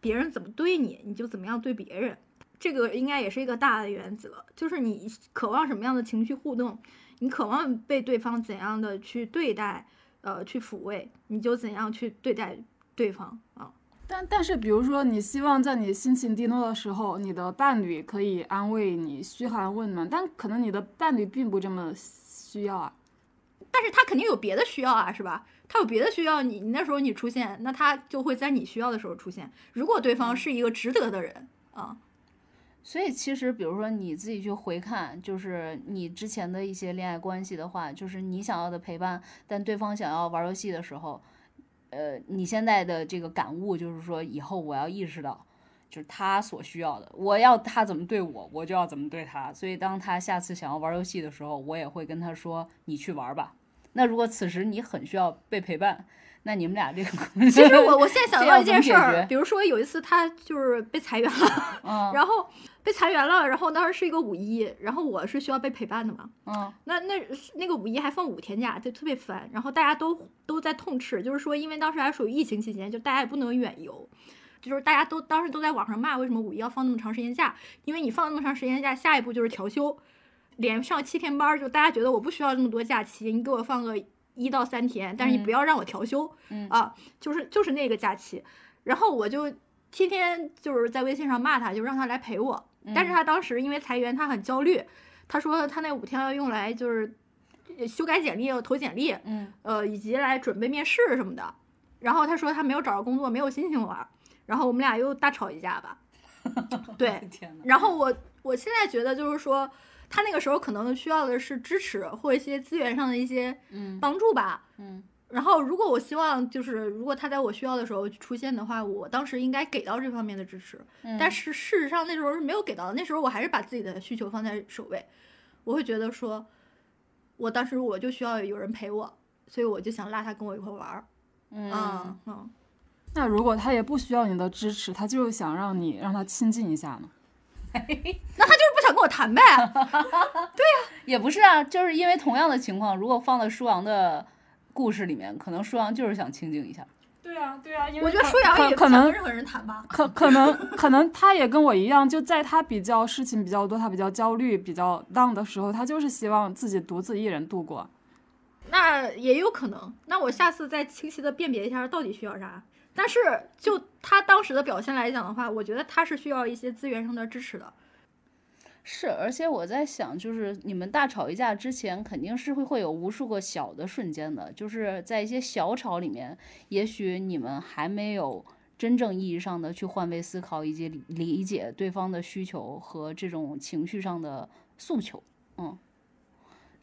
别人怎么对你，你就怎么样对别人，这个应该也是一个大的原则。就是你渴望什么样的情绪互动，你渴望被对方怎样的去对待，呃，去抚慰，你就怎样去对待对方啊。但但是，比如说，你希望在你心情低落的时候，你的伴侣可以安慰你、嘘寒问暖，但可能你的伴侣并不这么需要啊。但是他肯定有别的需要啊，是吧？他有别的需要，你你那时候你出现，那他就会在你需要的时候出现。如果对方是一个值得的人啊，所以其实比如说你自己去回看，就是你之前的一些恋爱关系的话，就是你想要的陪伴，但对方想要玩游戏的时候，呃，你现在的这个感悟就是说，以后我要意识到，就是他所需要的，我要他怎么对我，我就要怎么对他。所以当他下次想要玩游戏的时候，我也会跟他说，你去玩吧。那如果此时你很需要被陪伴，那你们俩这个 其实我我现在 想到一件事儿，比如说有一次他就是被裁员了，然后被裁员了，然后当时是一个五一，然后我是需要被陪伴的嘛，嗯那那那个五一还放五天假，就特别烦。然后大家都都在痛斥，就是说，因为当时还属于疫情期间，就大家也不能远游，就是大家都当时都在网上骂，为什么五一要放那么长时间假？因为你放那么长时间假，下一步就是调休，连上七天班，就大家觉得我不需要那么多假期，你给我放个一到三天，但是你不要让我调休，嗯啊，就是就是那个假期。然后我就天天就是在微信上骂他，就让他来陪我。但是他当时因为裁员，他很焦虑。他说他那五天要用来就是呃修改简历、投简历，嗯呃，以及来准备面试什么的。然后他说他没有找着工作，没有心情玩。然后我们俩又大吵一架吧。对，然后我我现在觉得就是说，他那个时候可能需要的是支持或一些资源上的一些嗯帮助吧。嗯然后，如果我希望就是如果他在我需要的时候出现的话，我当时应该给到这方面的支持。嗯但是事实上那时候是没有给到的，那时候我还是把自己的需求放在首位。我会觉得说，我当时我就需要有人陪我，所以我就想拉他跟我一块玩儿。嗯嗯嗯，那如果他也不需要你的支持，他就是想让你让他亲近一下呢？就是不想跟我谈呗。对呀也不是啊，就是因为同样的情况，如果放在舒阳的故事里面，可能舒阳就是想清静一下。对啊，对啊，因为我觉得舒阳也不可可能想跟任何人谈吧。可可能 可能他也跟我一样，就在他比较事情比较多，他比较焦虑、比较 down 的时候，他就是希望自己独自一人度过。那也有可能，那我下次再清晰的辨别一下到底需要啥。但是就他当时的表现来讲的话，我觉得他是需要一些资源上的支持的。是，而且我在想，就是你们大吵一架之前，肯定是会会有无数个小的瞬间的，就是在一些小吵里面，也许你们还没有真正意义上的去换位思考以及理理解对方的需求和这种情绪上的诉求，嗯，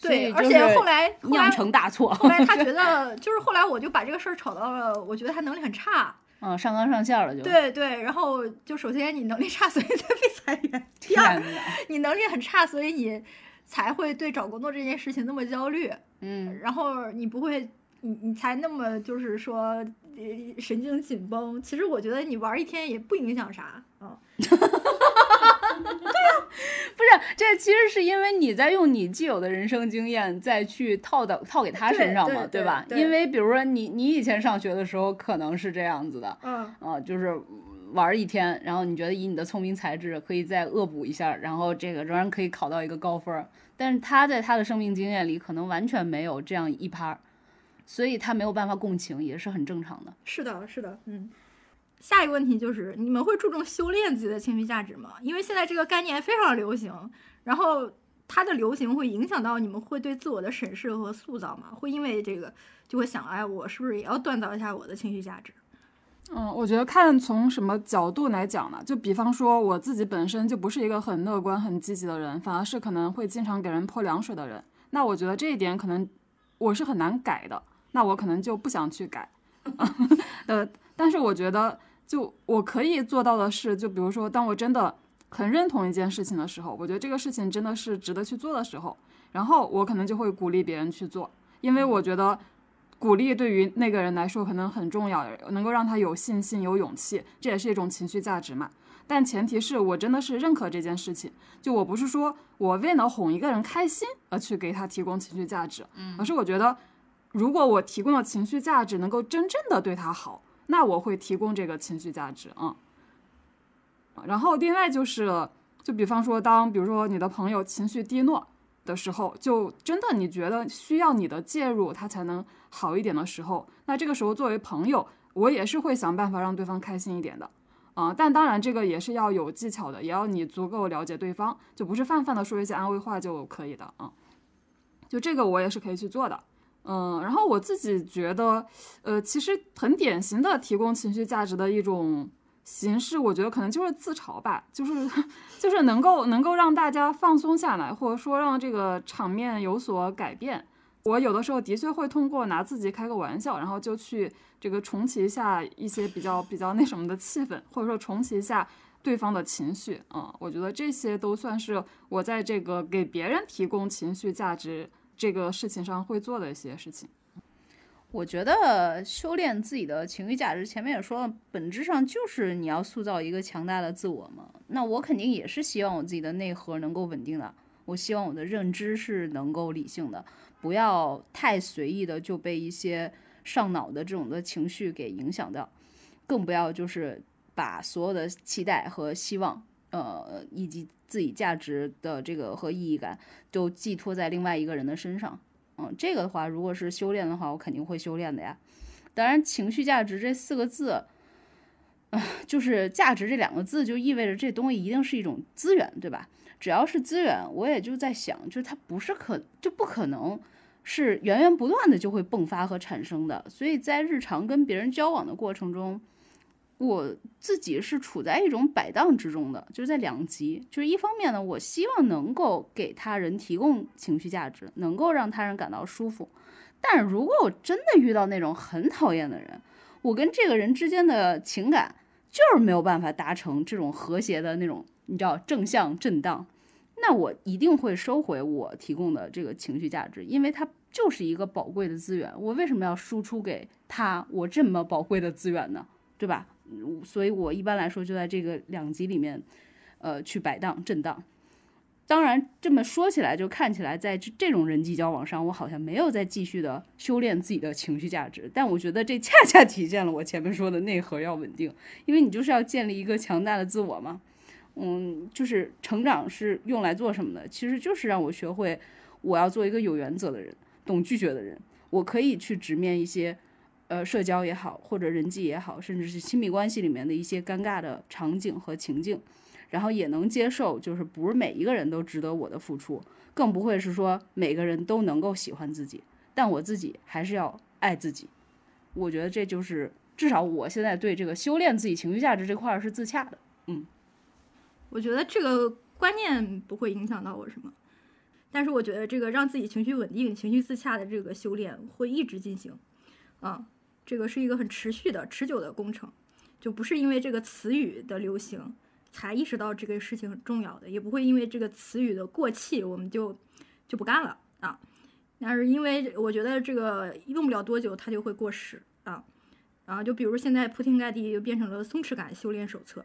对，而且后来后酿来成大错，后来他 觉得，就是后来我就把这个事儿吵到了，我觉得他能力很差。嗯，上纲上线了就，对对，然后就首先你能力差，所以才被裁员；第二，你能力很差，所以你才会对找工作这件事情那么焦虑。嗯，然后你不会，你你才那么就是说，呃，神经紧绷。其实我觉得你玩一天也不影响啥，嗯，不是，这其实是因为你在用你既有的人生经验再去套到套给他身上嘛，对对吧？对因为比如说你你以前上学的时候可能是这样子的，嗯，啊，就是玩一天，然后你觉得以你的聪明才智可以再恶补一下，然后这个仍然可以考到一个高分。但是他在他的生命经验里可能完全没有这样一趴，所以他没有办法共情，也是很正常的。是的，是的，嗯。下一个问题就是，你们会注重修炼自己的情绪价值吗？因为现在这个概念非常流行，然后它的流行会影响到你们会对自我的审视和塑造吗？会因为这个就会想，哎，我是不是也要锻造一下我的情绪价值？嗯，我觉得看从什么角度来讲呢？就比方说我自己本身就不是一个很乐观、很积极的人，反而是可能会经常给人泼凉水的人。那我觉得这一点可能我是很难改的，那我可能就不想去改。呃，但是我觉得就我可以做到的是，就比如说，当我真的很认同一件事情的时候，我觉得这个事情真的是值得去做的时候，然后我可能就会鼓励别人去做，因为我觉得鼓励对于那个人来说可能很重要，能够让他有信心、有勇气，这也是一种情绪价值嘛。但前提是我真的是认可这件事情，就我不是说我为了哄一个人开心而去给他提供情绪价值，而是我觉得如果我提供的情绪价值能够真正的对他好，那我会提供这个情绪价值啊。然后另外就是，就比方说，当比如说你的朋友情绪低落的时候，就真的你觉得需要你的介入，他才能好一点的时候，那这个时候作为朋友，我也是会想办法让对方开心一点的。啊、但当然这个也是要有技巧的，也要你足够了解对方，就不是泛泛的说一些安慰话就可以的啊。就这个我也是可以去做的。嗯，然后我自己觉得，呃，其实很典型的提供情绪价值的一种形式，我觉得可能就是自嘲吧，就是 就是能够能够让大家放松下来，或者说让这个场面有所改变。我有的时候的确会通过拿自己开个玩笑，然后就去这个重启一下一些比较比较那什么的气氛，或者说重启一下对方的情绪。嗯，我觉得这些都算是我在这个给别人提供情绪价值这个事情上会做的一些事情。我觉得修炼自己的情绪价值，前面也说了，本质上就是你要塑造一个强大的自我嘛。那我肯定也是希望我自己的内核能够稳定的，我希望我的认知是能够理性的，不要太随意的就被一些上脑的这种的情绪给影响掉，更不要就是把所有的期待和希望，呃，以及自己价值的这个和意义感都寄托在另外一个人的身上。嗯，这个的话，如果是修炼的话，我肯定会修炼的呀。当然，情绪价值这四个字，啊、就是价值这两个字，就意味着这东西一定是一种资源，对吧？只要是资源，我也就在想，就是它不是可就不可能是源源不断的就会迸发和产生的。所以在日常跟别人交往的过程中，我自己是处在一种摆荡之中的，就是在两极。就是一方面呢，我希望能够给他人提供情绪价值，能够让他人感到舒服。但如果我真的遇到那种很讨厌的人，我跟这个人之间的情感就是没有办法达成这种和谐的那种，你知道正向震荡，那我一定会收回我提供的这个情绪价值，因为它就是一个宝贵的资源。我为什么要输出给他我这么宝贵的资源呢？对吧？所以我一般来说就在这个两极里面，呃，去摆荡震荡。当然，这么说起来，就看起来在这这种人际交往上，我好像没有再继续的修炼自己的情绪价值。但我觉得这恰恰体现了我前面说的内核要稳定，因为你就是要建立一个强大的自我嘛。嗯，就是成长是用来做什么的？其实就是让我学会，我要做一个有原则的人，懂拒绝的人。我可以去直面一些，呃，社交也好，或者人际也好，甚至是亲密关系里面的一些尴尬的场景和情境。然后也能接受，就是不是每一个人都值得我的付出，更不会是说每个人都能够喜欢自己，但我自己还是要爱自己。我觉得这就是至少我现在对这个修炼自己情绪价值这块儿是自洽的。嗯我觉得这个观念不会影响到我什么，但是我觉得这个让自己情绪稳定、情绪自洽的这个修炼会一直进行，啊，这个是一个很持续的、持久的工程，就不是因为这个词语的流行才意识到这个事情很重要的，也不会因为这个词语的过气我们就就不干了啊，但是因为我觉得这个用不了多久它就会过时啊，然啊，就比如现在铺天盖地就变成了松弛感修炼手册。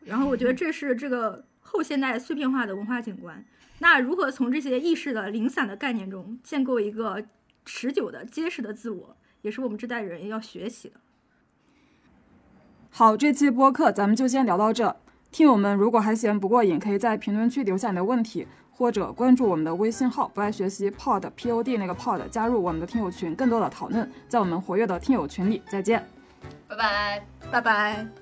然后我觉得 这是这个后现代碎片化的文化景观。那如何从这些意识的零散的概念中建构一个持久的、结实的自我，也是我们这代人要学习的。好，这期播客咱们就先聊到这。听友们如果还嫌不过瘾，可以在评论区留下你的问题，或者关注我们的微信号“不爱学习 pod p o d” 那个 pod，加入我们的听友群，更多的讨论，在我们活跃的听友群里。再见。拜拜。拜拜。